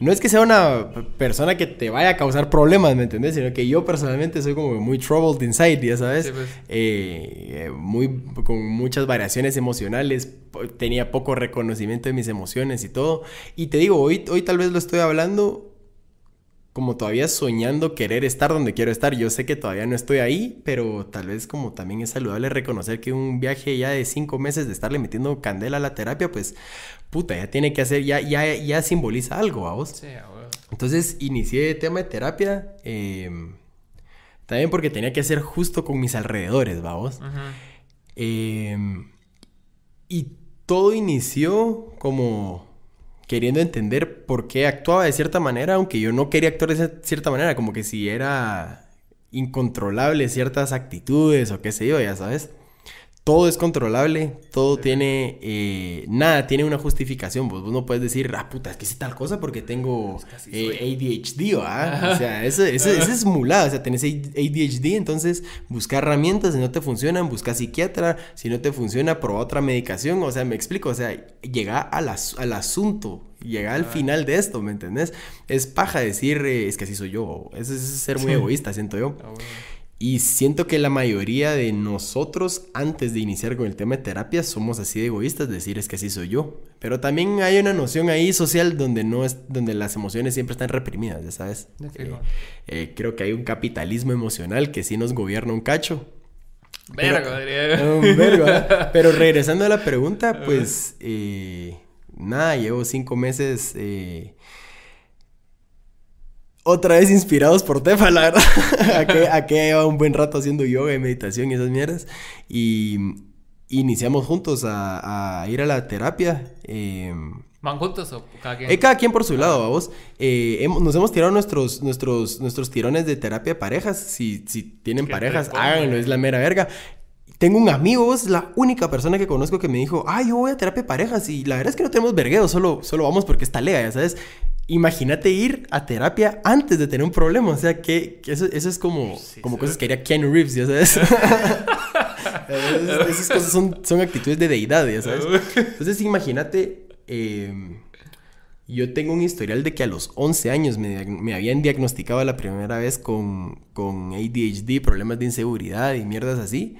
no es que sea una persona que te vaya a causar problemas, ¿me entendés? Sino que yo personalmente soy como muy troubled inside, ya sabes. Pues. Eh, muy, con muchas variaciones emocionales. Tenía poco reconocimiento de mis emociones y todo. Y te digo, hoy, hoy tal vez lo estoy hablando como todavía soñando querer estar donde quiero estar. Yo sé que todavía no estoy ahí, pero tal vez como también es saludable reconocer que un viaje ya de cinco meses de estarle metiendo candela a la terapia, pues puta, ya tiene que hacer, ya, ya, ya simboliza algo, a vos. Sí, Entonces inicié el tema de terapia, em, también porque tenía que hacer justo con mis alrededores, vamos. Em, y todo inició como queriendo entender por qué actuaba de cierta manera, aunque yo no quería actuar de cierta manera, como que si era incontrolable ciertas actitudes o qué sé yo, ya sabes todo es controlable, todo tiene, eh, nada tiene una justificación, pues vos no puedes decir, ah, puta, es que hice tal cosa porque tengo eh, ADHD, ¿ah? O sea, eso, eso, es mulado, o sea, tenés ADHD, entonces busca herramientas, si no te funcionan, busca psiquiatra, si no te funciona, prueba otra medicación, o sea, me explico, o sea, llega al, al asunto, llega al final de esto, ¿me entendés? Es paja decir, eh, es que así soy yo, eso es ser muy egoísta, siento yo. Ah, y siento que la mayoría de nosotros, antes de iniciar con el tema de terapia, somos así de egoístas, decir es que así soy yo. Pero también hay una noción ahí social donde no es, donde las emociones siempre están reprimidas, ya sabes. Eh, eh, creo que hay un capitalismo emocional que sí nos gobierna un cacho. Vergo. Un vergo, ¿eh? Pero regresando a la pregunta, pues nada, llevo cinco meses otra vez inspirados por Tefa, la verdad. a que, lleva un buen rato haciendo yoga y meditación y esas mierdas. Y iniciamos juntos a, ir a la terapia. Em, ¿Van juntos o cada quien? Eh, cada quien por su lado, vos. Eh, nos hemos tirado nuestros, nuestros, nuestros tirones de terapia de parejas. Si, si tienen parejas, háganlo, es la mera verga. Tengo un amigo, es la única persona que conozco que me dijo, ay, yo voy a terapia de parejas y la verdad es que no tenemos vergueo, solo, solo vamos porque está lega, ya sabes. Imagínate ir a terapia antes de tener un problema, o sea, que, eso, eso, es como, como cosas que haría Keanu Reeves, ya sabes. Esas cosas son, son actitudes de deidad, ya sabes. Entonces imagínate, em, yo tengo un historial de que a los 11 años me, me, habían diagnosticado la primera vez con, con ADHD, problemas de inseguridad y mierdas así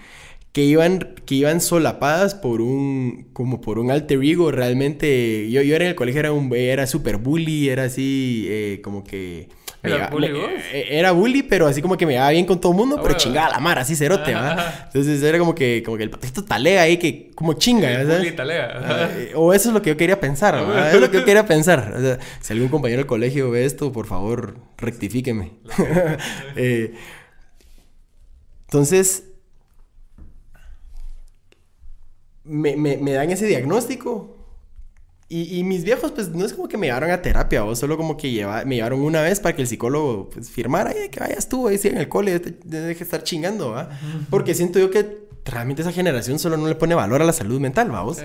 que iban, que iban solapadas por un, como por un alter ego, realmente, yo, yo era en el colegio, era un, era super bully, era así, eh, como que... ¿Era bully eh, Era bully, pero así como que me llevaba bien con todo el mundo, ah, pero chingaba la mar, así cerote, ¿verdad? Entonces era como que, como que el patito talea ahí, que como chinga, ¿sabes? Bully talea. Eh, o eso es lo que yo quería pensar, ¿verdad? Es lo que yo quería pensar. O sea, si algún compañero del colegio ve esto, por favor, rectifíqueme. entonces me, me, me dan ese diagnóstico. Y, y, mis viejos, pues no es como que me llevaron a terapia, o solo como que lleva, me llevaron una vez para que el psicólogo pues, firmara, y que vayas tú ahí sí, en el cole, deje estar chingando, ¿va? Porque siento yo que realmente esa generación solo no le pone valor a la salud mental, vamos.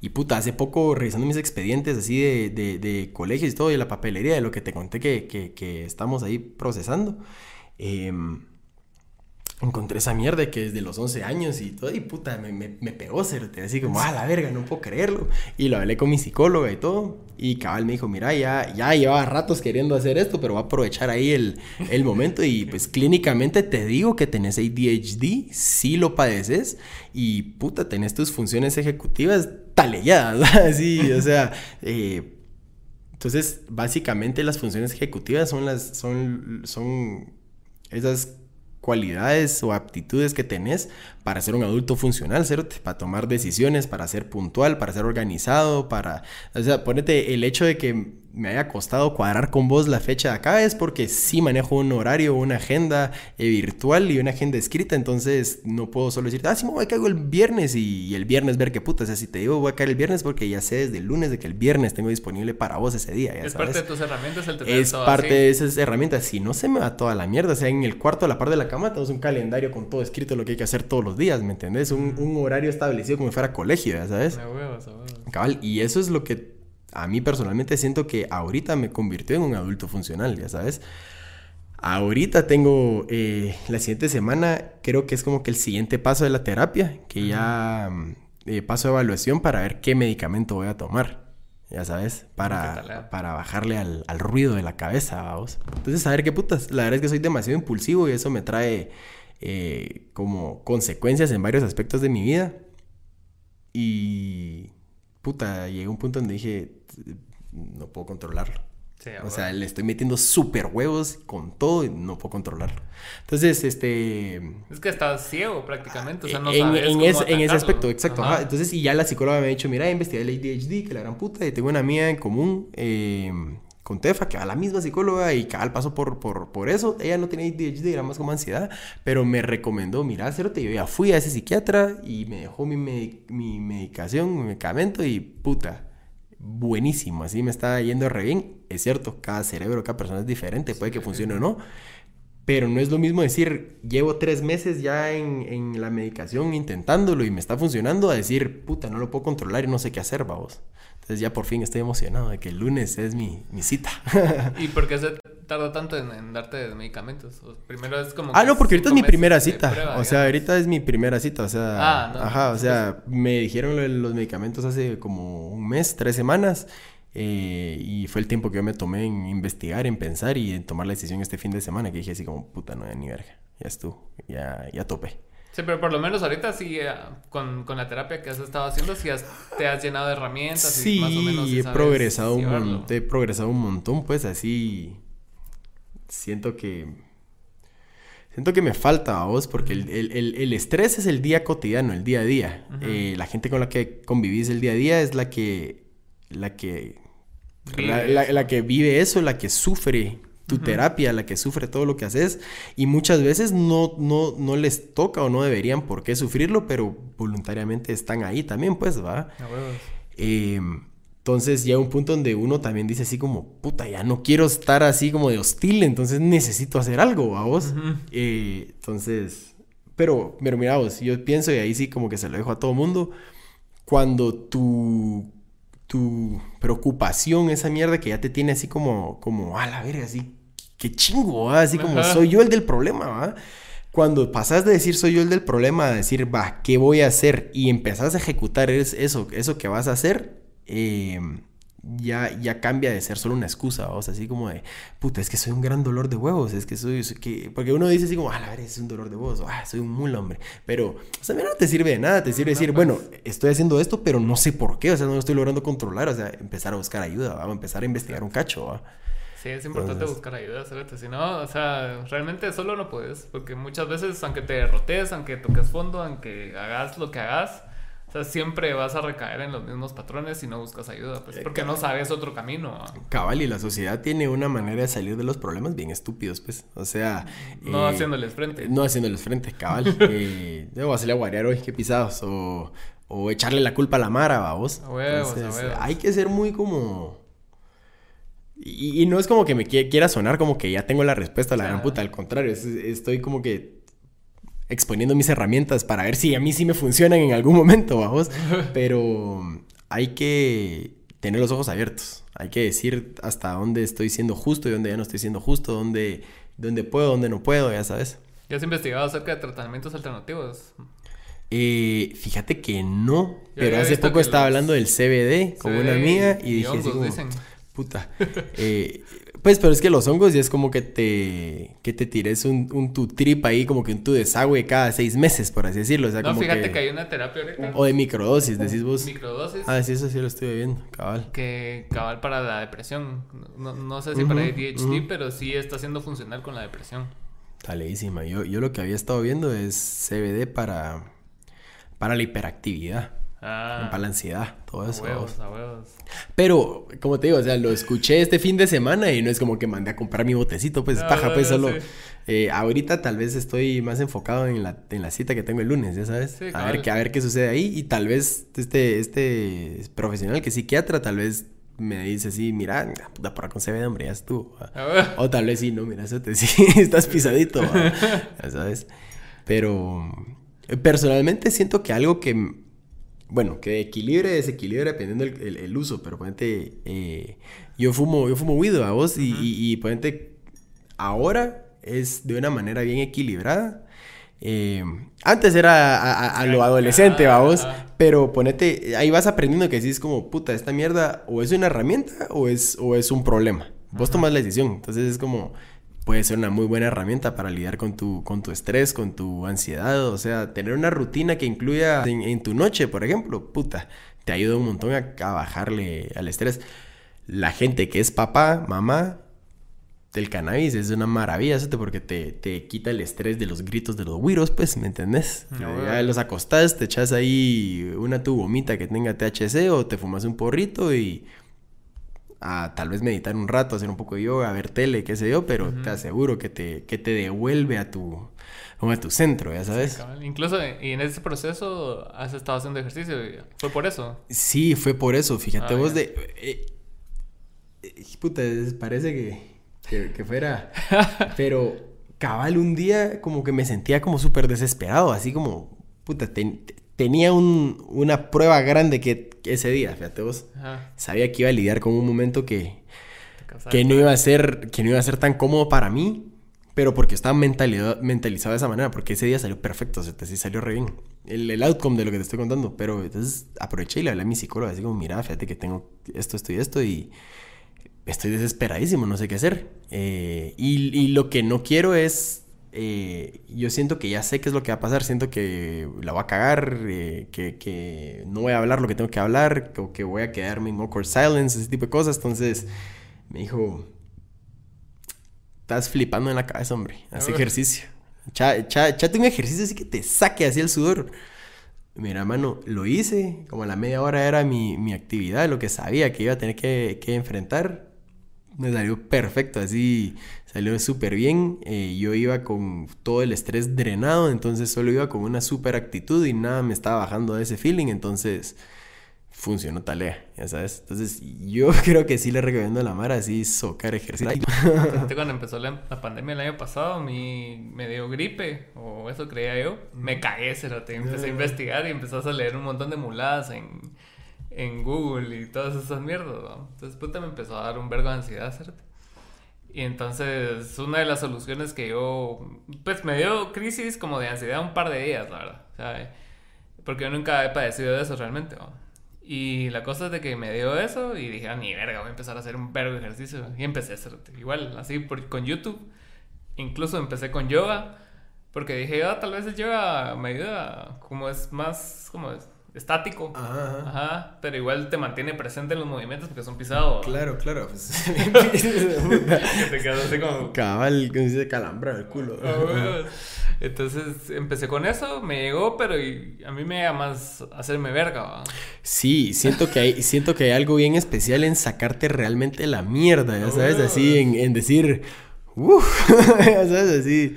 y puta, hace poco revisando mis expedientes así de, de, de, colegios y todo, y la papelería de lo que te conté que, que, que estamos ahí procesando. Eh, encontré esa mierda que desde los 11 años y todo, y puta, me, me, me pegó te así como, ah, la verga, no puedo creerlo. Y lo hablé con mi psicóloga y todo, y cabal me dijo, mira, ya, ya llevaba ratos queriendo hacer esto, pero va a aprovechar ahí el, el momento, y pues clínicamente te digo que tenés ADHD, sí lo padeces, y puta, tenés tus funciones ejecutivas talelladas, así, o sea, eh, entonces, básicamente las funciones ejecutivas son las, son, son esas cualidades o aptitudes que tenés para ser un adulto funcional, ¿cierto? Para tomar decisiones, para ser puntual, para ser organizado, para... O sea, ponete el hecho de que me haya costado cuadrar con vos la fecha de acá es porque sí manejo un horario, una agenda eh, virtual y una agenda escrita, entonces no puedo solo decir, ah, sí, me voy a caer el viernes y, el viernes ver qué puta, o sea, si te digo voy a caer el viernes porque ya sé desde el lunes de que el viernes tengo disponible para vos ese día. es parte de tus herramientas el tener Es parte de esas herramientas, si no se me va toda la mierda, o sea, en el cuarto a la par de la cama tenemos un calendario con todo escrito lo que hay que hacer todos los días, ¿me entendés? Un, un horario establecido como si fuera colegio, ¿ya sabes? Cabal, y eso es lo que a mí personalmente siento que ahorita me convirtió en un adulto funcional, ya sabes. Ahorita tengo eh, la siguiente semana, creo que es como que el siguiente paso de la terapia, que ya eh, paso de evaluación para ver qué medicamento voy a tomar, ya sabes, para, para bajarle al, ruido de la cabeza, vamos. Entonces, a ver qué putas. La verdad es que soy demasiado impulsivo y eso me trae eh, como consecuencias en varios aspectos de mi vida. Y puta, llegué a un punto donde dije, no puedo controlarlo. o sea, le estoy metiendo súper huevos con todo y no puedo controlarlo. Entonces, este... Es que estás ciego prácticamente, o sea, no en, sabes en, en ese aspecto, exacto. Entonces, y ya la psicóloga me ha dicho, mira, investigué el ADHD, que la gran puta, y tengo una mía en común, eh, con Tefa, que va a la misma psicóloga y al paso por, por, por eso. Ella no tenía ADHD, era más como ansiedad, pero me recomendó, mira, Cerote, yo ya fui a ese psiquiatra y me dejó mi, mi medicación, mi medicamento y puta, buenísimo, así me está yendo re bien. Es cierto, cada cerebro, cada persona es diferente, puede que funcione o no. Pero no es lo mismo decir, llevo tres meses ya en, en, la medicación intentándolo y me está funcionando, a decir, puta, no lo puedo controlar y no sé qué hacer, vamos. Entonces ya por fin estoy emocionado de que el lunes es mi, mi cita. ¿Y por qué se tarda tanto en, darte medicamentos? primero es como... Ah, no, porque ahorita es mi primera cita. o sea, ahorita es mi primera cita. O sea, ah, ajá, o sea, me dijeron los medicamentos hace como un mes, tres semanas. Eh, y fue el tiempo que yo me tomé en investigar, en pensar y en tomar la decisión este fin de semana que dije así como, puta, no, ni verga. Ya estuvo, ya, ya topé. Sí, pero por lo menos ahorita sí, eh, con, con la terapia que has estado haciendo, sí te has llenado de herramientas. Sí, y más o menos he progresado, un montón, he progresado un montón, pues así siento que... Siento que me falta a vos porque el, el, el, estrés es el día cotidiano, el día a día. Eh, la gente con la que convivís el día a día es la que... La que... La, la, que vive eso, la que sufre tu terapia, la que sufre todo lo que haces, y muchas veces no, no, no les toca o no deberían por qué sufrirlo, pero voluntariamente están ahí también, pues, ¿va? Eh, entonces llega un punto donde uno también dice así como, puta, ya no quiero estar así como de hostil, entonces necesito hacer algo, ¿a vos? Eh, entonces, pero, pero mira vos, yo pienso y ahí sí como que se lo dejo a todo mundo, cuando tu, tu preocupación, esa mierda que ya te tiene así como, como, a la verga, así, qué chingo, así como soy yo el del problema, ¿va? Cuando pasas de decir soy yo el del problema a decir, va, ¿qué voy a hacer? Y empezás a ejecutar eso, eso que vas a hacer, eh, ya, ya cambia de ser solo una excusa, o sea, así como de, puta, es que soy un gran dolor de huevos, es que soy, que, porque uno dice así como, ah, la verdad, es un dolor de huevos, ah, soy un mul hombre, pero, o sea, mira, no te sirve de nada, te sirve decir, bueno, estoy haciendo esto, pero no sé por qué, o sea, no lo estoy logrando controlar, o sea, empezar a buscar ayuda, vamos a empezar a investigar un cacho, ¿va? Sí, es importante buscar ayuda, ¿sabes? Si no, o sea, realmente solo no puedes, porque muchas veces, aunque te derrotes, aunque toques fondo, aunque hagas lo que hagas, o sea, siempre vas a recaer en los mismos patrones si no buscas ayuda, pues porque no sabes otro camino. Cabal, y la sociedad tiene una manera de salir de los problemas bien estúpidos, pues. O sea... No eh, haciéndoles frente. No haciéndoles frente, cabal. eh, debo hacerle a guarear hoy, qué pisados. O, o echarle la culpa a la mara, vamos. A huevos, a huevos. Hay que ser muy como... Y, no es como que me quiera sonar como que ya tengo la respuesta a la gran puta, al contrario, estoy como que exponiendo mis herramientas para ver si a mí sí me funcionan en algún momento, vamos. Pero hay que tener los ojos abiertos. Hay que decir hasta dónde estoy siendo justo y dónde ya no estoy siendo justo, dónde, dónde puedo, dónde no puedo, ya sabes. ¿Ya has investigado acerca de tratamientos alternativos? Eh, fíjate que no, pero hace poco estaba hablando del CBD con una amiga y, dije, puta, eh, pues, pero es que los hongos ya es como que te, que te tires un, un tu trip ahí, como que un tu desagüe cada seis meses, por así decirlo. O sea, no, fíjate que... hay una terapia ahorita. O de microdosis, decís vos. Microdosis. Ah, sí, eso sí lo estoy viendo, cabal. Que cabal para la depresión. No, no sé si para ADHD, pero sí está siendo funcional con la depresión. Está leísima. Yo, yo lo que había estado viendo es CBD para, para la hiperactividad. Ah, para la ansiedad, todo eso. Huevos, a huevos. Pero, como te digo, o sea, lo escuché este fin de semana y no es como que mandé a comprar mi botecito, pues ah, paja, pues solo. Eh, ahorita tal vez estoy más enfocado en la, en la cita que tengo el lunes, ya sabes. a, ver, qué, a ver qué sucede ahí y tal vez este, este profesional que es psiquiatra, tal vez me dice así, mira, puta, por con CBD, hombre, ya estuvo. O tal vez sí, no, mira, eso te, sí, estás pisadito, ya sabes. Pero personalmente siento que algo que bueno, que equilibre, desequilibre dependiendo el, el, uso, pero ponente, eh, yo fumo, yo fumo weed a vos y, y, ponente, ahora es de una manera bien equilibrada. Eh, antes era a, lo adolescente, vamos, pero ponete, ahí vas aprendiendo que es como, puta, esta mierda o es una herramienta o es, o es un problema. Vos tomas la decisión, entonces es como, puede ser una muy buena herramienta para lidiar con tu, con tu estrés, con tu ansiedad. O sea, tener una rutina que incluya en, tu noche, por ejemplo, puta, te ayuda un montón a, bajarle al estrés. La gente que es papá, mamá, del cannabis es una maravilla, porque te, te, quita el estrés de los gritos de los güiros, pues, ¿me entendés? ya los acostás, te echas ahí una tu gomita que tenga THC o te fumas un porrito y a tal vez meditar un rato, hacer un poco de yoga, ver tele, qué sé yo, pero te aseguro que te, que te devuelve a tu, a tu centro, ya sabes. Incluso, y en ese proceso has estado haciendo ejercicio, ¿fue por eso? Sí, fue por eso, fíjate ah, vos de... Eh, eh, puta, parece que, que, fuera... pero cabal un día como que me sentía como súper desesperado, así como, puta, tenía un, una prueba grande que, ese día, fíjate vos, sabía que iba a lidiar con un momento que, que no iba a ser, que no iba a ser tan cómodo para mí, pero porque estaba mentalizado de esa manera, porque ese día salió perfecto, o sea, sí salió re bien. El, el, outcome de lo que te estoy contando, pero entonces aproveché y le hablé a mi psicóloga, así como, mira, fíjate que tengo esto, esto y esto, y estoy desesperadísimo, no sé qué hacer. Eh, y, y lo que no quiero es eh, yo siento que ya sé qué es lo que va a pasar, siento que la voy a cagar, eh, que, no voy a hablar lo que tengo que hablar, o que voy a quedarme en awkward silence, ese tipo de cosas. Entonces me dijo, estás flipando en la cabeza, hombre, haz ejercicio. Echate un ejercicio así que te saque así el sudor. Mira, mano, lo hice, como a la media hora era mi, mi actividad, lo que sabía que iba a tener que, que enfrentar me salió perfecto, así salió súper bien. Eh, yo iba con todo el estrés drenado, entonces solo iba con una súper actitud y nada me estaba bajando de ese feeling, entonces funcionó talea, ya sabes. Entonces yo creo que sí le recomiendo a la Mara así socar ejercicio. Cuando empezó la, pandemia el año pasado, mi, me dio gripe, o eso creía yo, me cagué, lo empecé a investigar y empezó a leer un montón de muladas en en Google y todas esas mierdas, Entonces, puta, me empezó a dar un vergo de ansiedad, ¿cierto? Y entonces, una de las soluciones que yo, pues me dio crisis como de ansiedad un par de días, la verdad. Porque yo nunca he padecido de eso realmente. Y la cosa es de que me dio eso y dije, ah, ni verga, voy a empezar a hacer un vergo de ejercicio. Y empecé a hacer igual, así por, con YouTube. Incluso empecé con yoga, porque dije, ah, tal vez el yoga me ayuda, como es más, como es, estático. Ajá, ajá. Pero igual te mantiene presente en los movimientos porque son pisados. Claro, claro. Pues, que te quedas así como. Cabal, que dice calambra el culo. Ah, Entonces empecé con eso, me llegó, pero a mí me llega más hacerme verga. Sí, siento que, hay, siento que hay algo bien especial en sacarte realmente la mierda, ya sabes, así, en, en decir. Uff, ya sabes, así.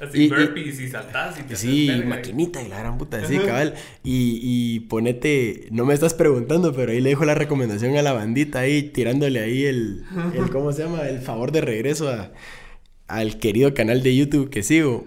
Así burpees y, saltás y te Sí, maquinita y la gran puta, sí, cabal. Y, y ponete, no me estás preguntando, pero ahí le dejo la recomendación a la bandita ahí, tirándole ahí el, el ¿cómo se llama? El favor de regreso a, al querido canal de YouTube que sigo.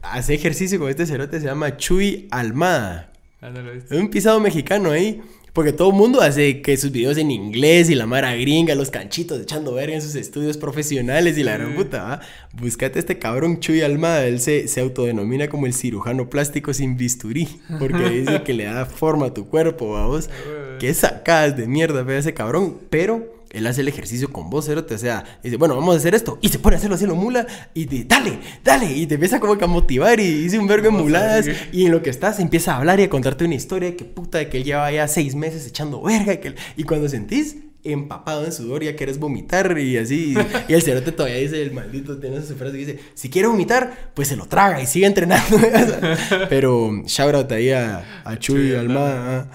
Hace ejercicio con este cerote, se llama Chuy Almada. Ah, es un pisado mexicano ahí. Porque todo el mundo hace que sus videos en inglés y la mara gringa, los canchitos echando verga en sus estudios profesionales y la gran puta. Búscate este cabrón Chuy Almada, él se, se autodenomina como el cirujano plástico sin bisturí, porque dice que le da forma a tu cuerpo, vamos. Qué sacadas de mierda, ve ese cabrón, pero él hace el ejercicio con vos, cerote. O sea, dice, bueno, vamos a hacer esto. Y se pone a hacerlo así, lo mula. Y te, dale, dale. Y te empieza como que a motivar. Y dice un vergo de muladas. Y en lo que estás, empieza a hablar y a contarte una historia de que puta, de que él lleva ya seis meses echando verga. Que y cuando sentís empapado en sudor, ya quieres vomitar y así. Y el cerote todavía dice, el maldito tiene su frase que dice, si quiere vomitar, pues se lo traga y sigue entrenando. Pero shout out ahí a, a Chuy, Alma.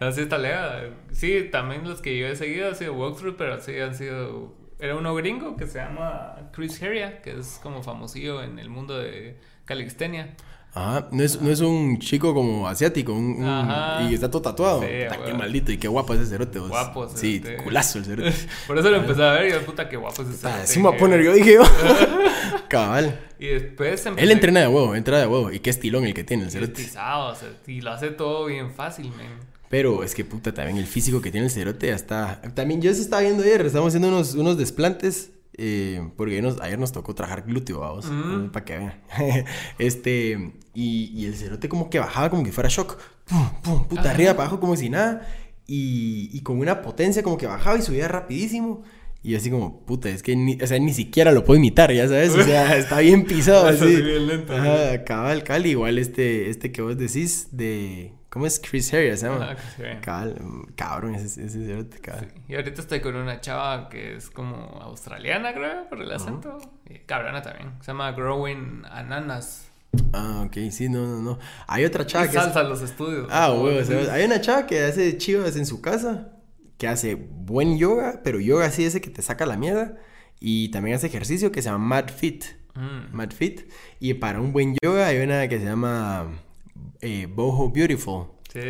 Así está lea. Sí, también los que yo he seguido han sido walkthrough, pero sí han sido. Era uno gringo que se llama Chris Heria, que es como famosillo en el mundo de calixtenia. Ajá, no es, no es un chico como asiático, un, y está todo tatuado. Sí, qué maldito y qué guapo es ese cerote. Guapo, Sí, culazo el cerote. Por eso lo empecé a ver y yo, puta, qué guapo es ese cerote. Así me a poner yo, dije yo. Cabal. Y después empecé... Él entrena de huevo, entra de huevo. Y qué estilón el que tiene el cerote. Pisado, o sea, y lo hace todo bien fácil, man. Pero es que puta, también el físico que tiene el cerote ya está. También yo se estaba viendo ayer, estamos haciendo unos, unos desplantes. Eh, porque ayer nos, tocó trabajar glúteo, vamos. Para que vean. este. Y, y, el cerote como que bajaba como que fuera shock. Pum, pum, puta, arriba, para abajo como si nada. Y, y con una potencia como que bajaba y subía rapidísimo. Y así como, puta, es que ni, o sea, ni siquiera lo puedo imitar, ya sabes. O sea, está bien pisado así. bien lento. Ajá, cabal, cal. Igual este, este que vos decís de ¿Cómo es Chris Harris? ¿no? Ah, cabrón, ese, ese, ese cabrón. Y ahorita estoy con una chava que es como australiana, creo, por el acento. Y cabrona también. Se llama Growing Ananas. Ah, ok, sí, no, no, no. Hay otra chava que. Salsa los estudios. Ah, huevo. hay una chava que hace chivas en su casa, que hace buen yoga, pero yoga así ese que te saca la mierda. Y también hace ejercicio que se llama Mad Fit. Mm. Mad Fit. Y para un buen yoga hay una que se llama eh, Boho Beautiful. Sí.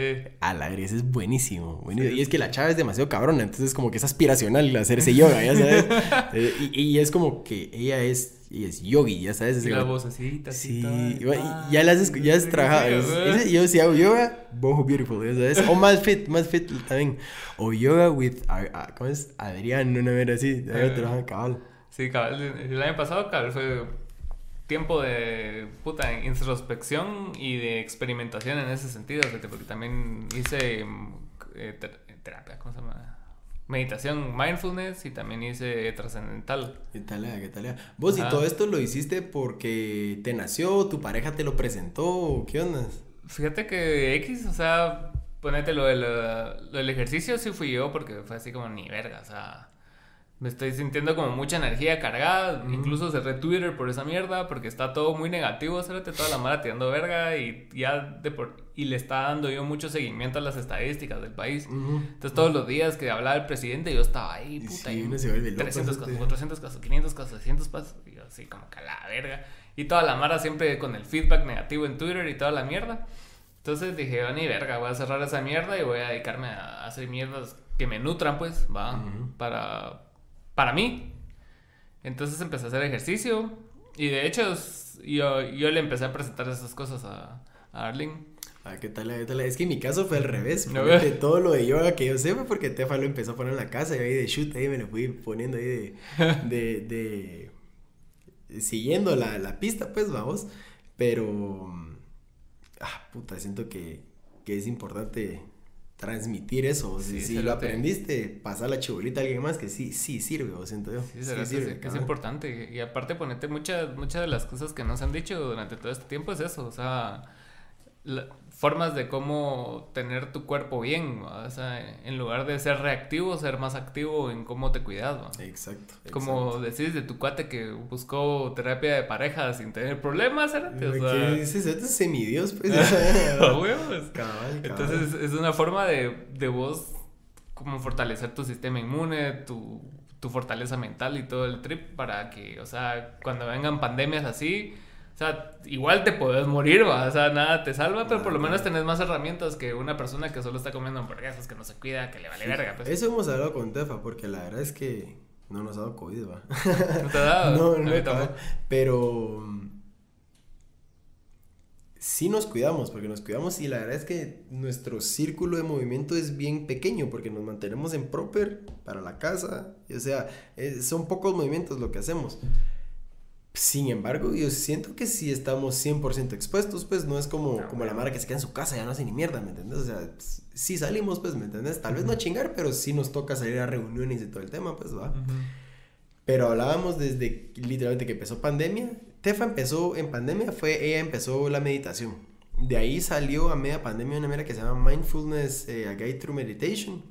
A la vez es buenísimo. y es que la chava es demasiado cabrona, entonces como que es aspiracional hacer ese yoga, ya sabes. Eh, y, es como que ella es, y es yogi, ya sabes. Y la voz así, Sí, ya la has, ya has trabajado. yo si hago yoga, boho beautiful, ya sabes. O más fit, más fit también. O yoga with, ¿cómo es? Adrián, una vez así. Ahí trabajan cabal. Sí, cabal. El año pasado, cabal, fue tiempo de puta introspección y de experimentación en ese sentido, porque también hice eh, terapia, ¿cómo se llama? Meditación, mindfulness y también hice trascendental. ¿Qué tal, qué tal? ¿Vos y todo esto lo hiciste porque te nació, tu pareja te lo presentó, qué onda? Fíjate que X, o sea, ponete lo del, lo del ejercicio, sí fui yo porque fue así como ni verga, o sea me estoy sintiendo como mucha energía cargada. Incluso cerré Twitter por esa mierda porque está todo muy negativo. Cérate toda la mara tirando verga y ya de por... y le está dando yo mucho seguimiento a las estadísticas del país. Entonces, todos los días que hablaba el presidente, yo estaba ahí, puta. Sí, y se 300 casos, 400 casos, 500 casos, 600 casos. Y yo así como que la verga. Y toda la mara siempre con el feedback negativo en Twitter y toda la mierda. Entonces dije, ni verga, voy a cerrar esa mierda y voy a dedicarme a hacer mierdas que me nutran, pues, va, para para mí. Entonces empecé a hacer ejercicio y de hecho yo, yo le empecé a presentar esas cosas a, a Arling. Ah, ¿qué tal, Es que en mi caso fue al revés. de todo lo de yoga que yo sé fue porque Tefa lo empezó a poner en la casa y ahí de shoot ahí me lo fui poniendo ahí de, de, de, siguiendo la, la, pista, pues vamos. Pero, ah, puta, siento que, que es importante transmitir eso. si, lo aprendiste, pasar la chibolita a alguien más que sí, sí sirve, o siento yo. Sí, sirve, que es importante. Y aparte ponerte muchas, muchas de las cosas que nos han dicho durante todo este tiempo es eso, o sea, formas de cómo tener tu cuerpo bien, o sea, en lugar de ser reactivo, ser más activo en cómo te cuidas. Exacto, Como decís de tu cuate que buscó terapia de pareja sin tener problemas, ¿era? O sea, ¿Qué dices? Este es semidios, pues. Entonces es una forma de, de vos como fortalecer tu sistema inmune, tu, tu fortaleza mental y todo el trip para que, o sea, cuando vengan pandemias así o sea, igual te puedes morir, ¿va? o sea, nada te salva, pero por lo menos tenés más herramientas que una persona que solo está comiendo hamburguesas, que no se cuida, que le vale verga. Pues. Eso hemos hablado con Tefa, porque la verdad es que no nos ha dado COVID, ¿va? ¿No te ha dado? no, no, no Pero sí nos cuidamos, porque nos cuidamos y la verdad es que nuestro círculo de movimiento es bien pequeño, porque nos mantenemos en proper para la casa, y, o sea, son pocos movimientos lo que hacemos. Sin embargo, yo siento que si estamos 100% expuestos, pues no es como, como la mara que se queda en su casa, ya no hace ni mierda, ¿me entiendes? O sea, sí salimos, pues, ¿me entiendes? Tal vez no a chingar, pero sí nos toca salir a reuniones y todo el tema, pues, va. Pero hablábamos desde literalmente que empezó pandemia. Tefa empezó en pandemia, fue ella empezó la meditación. De ahí salió a media pandemia una mera que se llama Mindfulness eh, a Guide Through Meditation.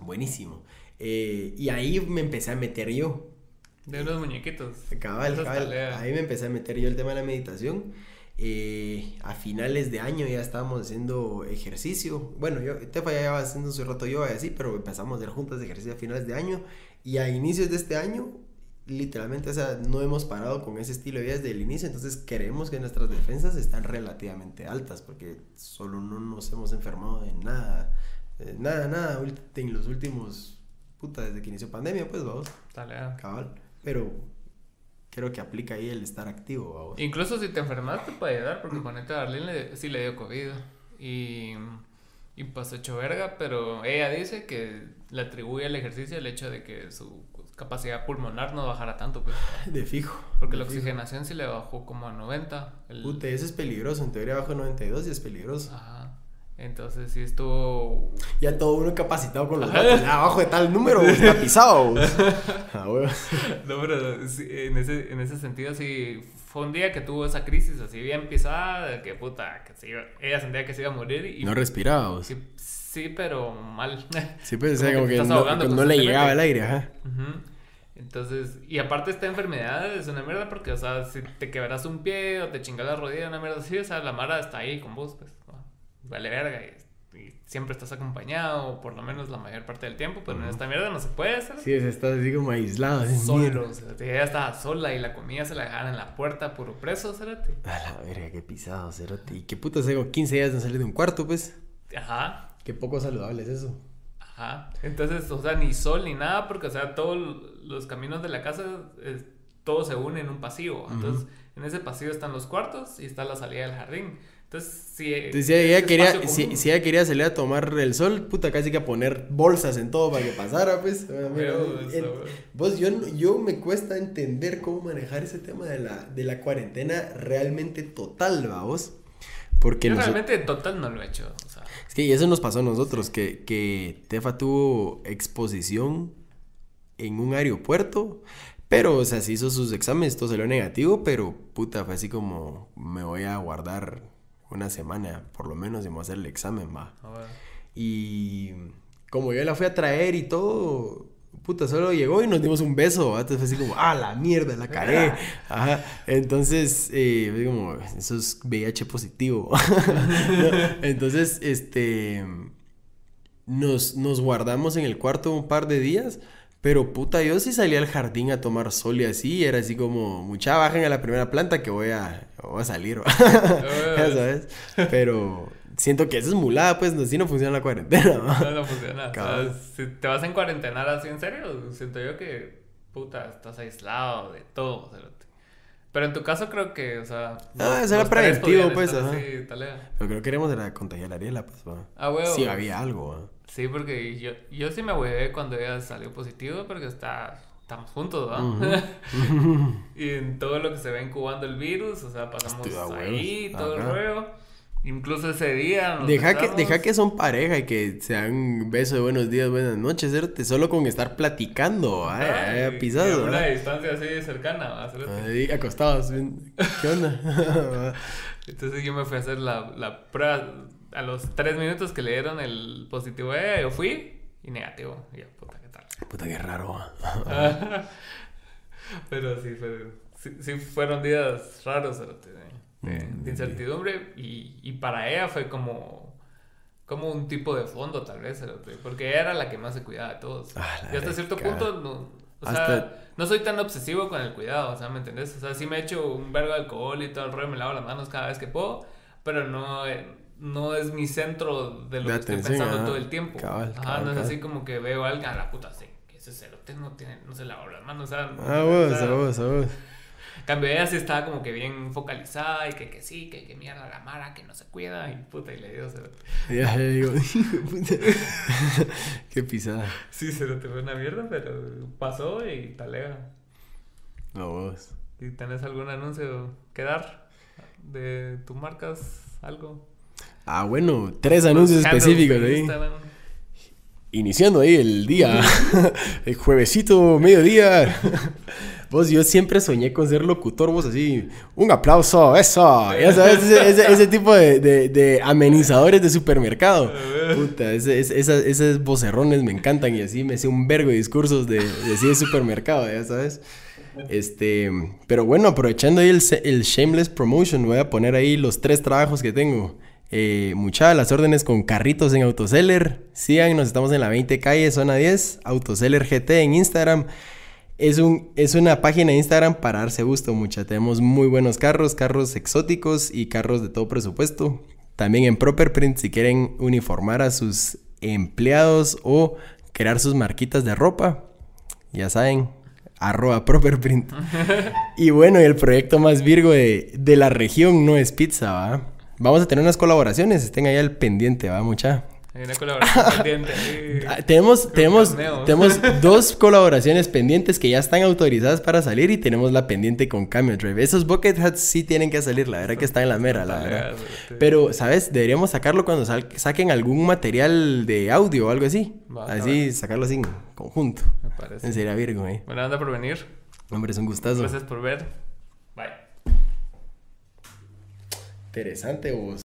Buenísimo. Eh, y ahí me empecé a meter yo. De unos muñequitos. Cabal, cabal. Ahí me empecé a meter yo el tema de la meditación. Eh, a finales de año ya estábamos haciendo ejercicio. Bueno, yo, Tefa ya llevaba haciendo su rato yoga y así, pero empezamos a hacer juntas de ejercicio a finales de año. Y a inicios de este año, literalmente, o sea, no hemos parado con ese estilo de vida desde el inicio. Entonces, creemos que nuestras defensas están relativamente altas, porque solo no nos hemos enfermado de nada. nada, nada, en los últimos, puta, desde que inició pandemia, pues vamos. Dale, cabal pero creo que aplica ahí el estar activo. Incluso si te enfermas te puede ayudar, porque ponete a Darlene sí le dio COVID y, y pasó hecho verga, pero ella dice que le atribuye al ejercicio el hecho de que su capacidad pulmonar no bajara tanto. Pues. De fijo. Porque la oxigenación sí le bajó como a 90. El... Pute, eso es peligroso, en teoría bajo 92 y es peligroso. Ajá. Entonces sí estuvo... Ya todo uno capacitado con los datos. abajo de tal número está pisado. Ah, no, pero en, ese, en ese sentido sí fue un día que tuvo esa crisis así bien pisada, que puta, que se iba, ella sentía que se iba a morir y... No respiraba. Sí, sí, pero mal. Sí, pues como, que, no, le llegaba el aire, ajá. Entonces, y aparte esta enfermedad es una mierda porque, o sea, si te quebras un pie o te chingas la rodilla, una mierda así, o sea, la mara está ahí con vos, pues vale verga y, siempre estás acompañado, por lo menos la mayor parte del tiempo, pero en esta mierda no se puede hacer. Sí, estás así como aislado. Solo, o sea, ella estaba sola y la comida se la dejaban en la puerta, puro preso, Cerati. A la verga, qué pisado, Cerati. ¿Y qué putas hago 15 días de salir de un cuarto, pues? Ajá. Qué poco saludable es eso. Ajá. Entonces, o sea, ni sol ni nada, porque, o sea, todos los caminos de la casa, todo se une en un pasillo. Entonces, en ese pasillo están los cuartos y está la salida del jardín. Entonces, si, ella quería, si, si, ella quería salir a tomar el sol, puta, casi que a poner bolsas en todo para que pasara, pues. vos, yo, yo me cuesta entender cómo manejar ese tema de la, de la cuarentena realmente total, vos. Porque yo realmente total no lo he hecho. Es que eso nos pasó a nosotros, que, que Tefa tuvo exposición en un aeropuerto pero, o sea, se hizo sus exámenes, todo salió negativo, pero puta, fue así como me voy a guardar una semana, por lo menos, y me voy a hacer el examen, va. Y como yo la fui a traer y todo, puta, solo llegó y nos dimos un beso. Entonces fue así como, ah, la mierda, la cagué. Ajá. Entonces, eh, fue como, eso es VIH positivo. Entonces, este, nos, nos guardamos en el cuarto un par de días. Pero puta, yo sí salí al jardín a tomar sol y así, era así como, mucha bajen a la primera planta que voy a, voy a salir, ya sabes. Pero siento que eso es mulada, pues así no funciona la cuarentena. No, no funciona. si te vas en cuarentena así en serio, siento yo que, puta, estás aislado de todo. Pero en tu caso creo que, o sea... Ah, eso era preventivo, pues, ajá. Lo que no queremos era contagiar a Ariela, pues, va. Ah, huevo. Sí, había algo, Sí, porque yo, yo sí me huevé cuando ella salió positivo porque está, estamos juntos, ¿no? y en todo lo que se va incubando el virus, o sea, pasamos ahí, todo el rollo. Incluso ese día. deja que, deja que son pareja y que se dan beso de buenos días, buenas noches, ¿cierto? Solo con estar platicando, ¿eh? pisado. una distancia así cercana, Ahí acostados. ¿Qué onda? Entonces yo me fui a hacer la, la prueba a los tres minutos que le dieron el positivo, eh, yo fui y negativo. Y yo, puta, ¿qué tal? Puta, qué raro. Pero sí, sí, fueron días raros de, mm, incertidumbre y, y, para ella fue como, como un tipo de fondo tal vez, porque ella era la que más se cuidaba de todos. Ah, y hasta cierto punto, no, o sea, no soy tan obsesivo con el cuidado, o sea, ¿me entendés? O sea, sí me echo un vergo de alcohol y todo el rollo, me lavo las manos cada vez que puedo, pero no no es mi centro de lo que estoy pensando todo el tiempo. ajá, no es así como que veo a alguien, a la puta, sí, que ese cerote no, tiene, no se lava las manos, o sea. Ah, vos, a vos, a vos. Cambio, ella sí estaba como que bien focalizada y que, que sí, que, que mierda la mara, que no se cuida y puta, y le dio cerote. Ya, ya digo, puta. Qué pisada. Sí, cerote fue una mierda, pero pasó y talega. No, vos. ¿Y tenés algún anuncio que dar de tus marcas? ¿Algo? Ah, bueno, tres anuncios específicos ahí. Iniciando ahí el día, el juevesito, mediodía. Vos, yo siempre soñé con ser locutor, vos así, un aplauso, eso. Ya sabes, ese, tipo de, amenizadores de supermercado. Puta, esos vocerrones me encantan y así me sé un vergo de discursos de, de, de supermercado, ya sabes. Este, pero bueno, aprovechando ahí el, el shameless promotion, voy a poner ahí los tres trabajos que tengo. Eh, muchas las órdenes con carritos en Autoseller. Síganos, estamos en la 20 calle, zona 10. Autoseller GT en Instagram. Es, un, es una página de Instagram para darse gusto, mucha. Tenemos muy buenos carros, carros exóticos y carros de todo presupuesto. También en Proper Print si quieren uniformar a sus empleados o crear sus marquitas de ropa. Ya saben, arroba Proper Print. y bueno, el proyecto más virgo de, de la región no es pizza, ¿va? Vamos a tener unas colaboraciones, estén ahí al pendiente, va mucha. Hay una colaboración pendiente. Ah, tenemos, tenemos, tenemos dos colaboraciones pendientes que ya están autorizadas para salir y tenemos la pendiente con Cameo Drive. Esos bucket hats sí tienen que salir, la verdad que están en la mera, la verdad. Pero, ¿sabes? Deberíamos sacarlo cuando saquen algún material de audio o algo así. así, sacarlo así en conjunto. Me parece. En serio, Virgo, eh. Buena onda por venir. Hombre, es un gustazo. Gracias por ver. Interesante vos.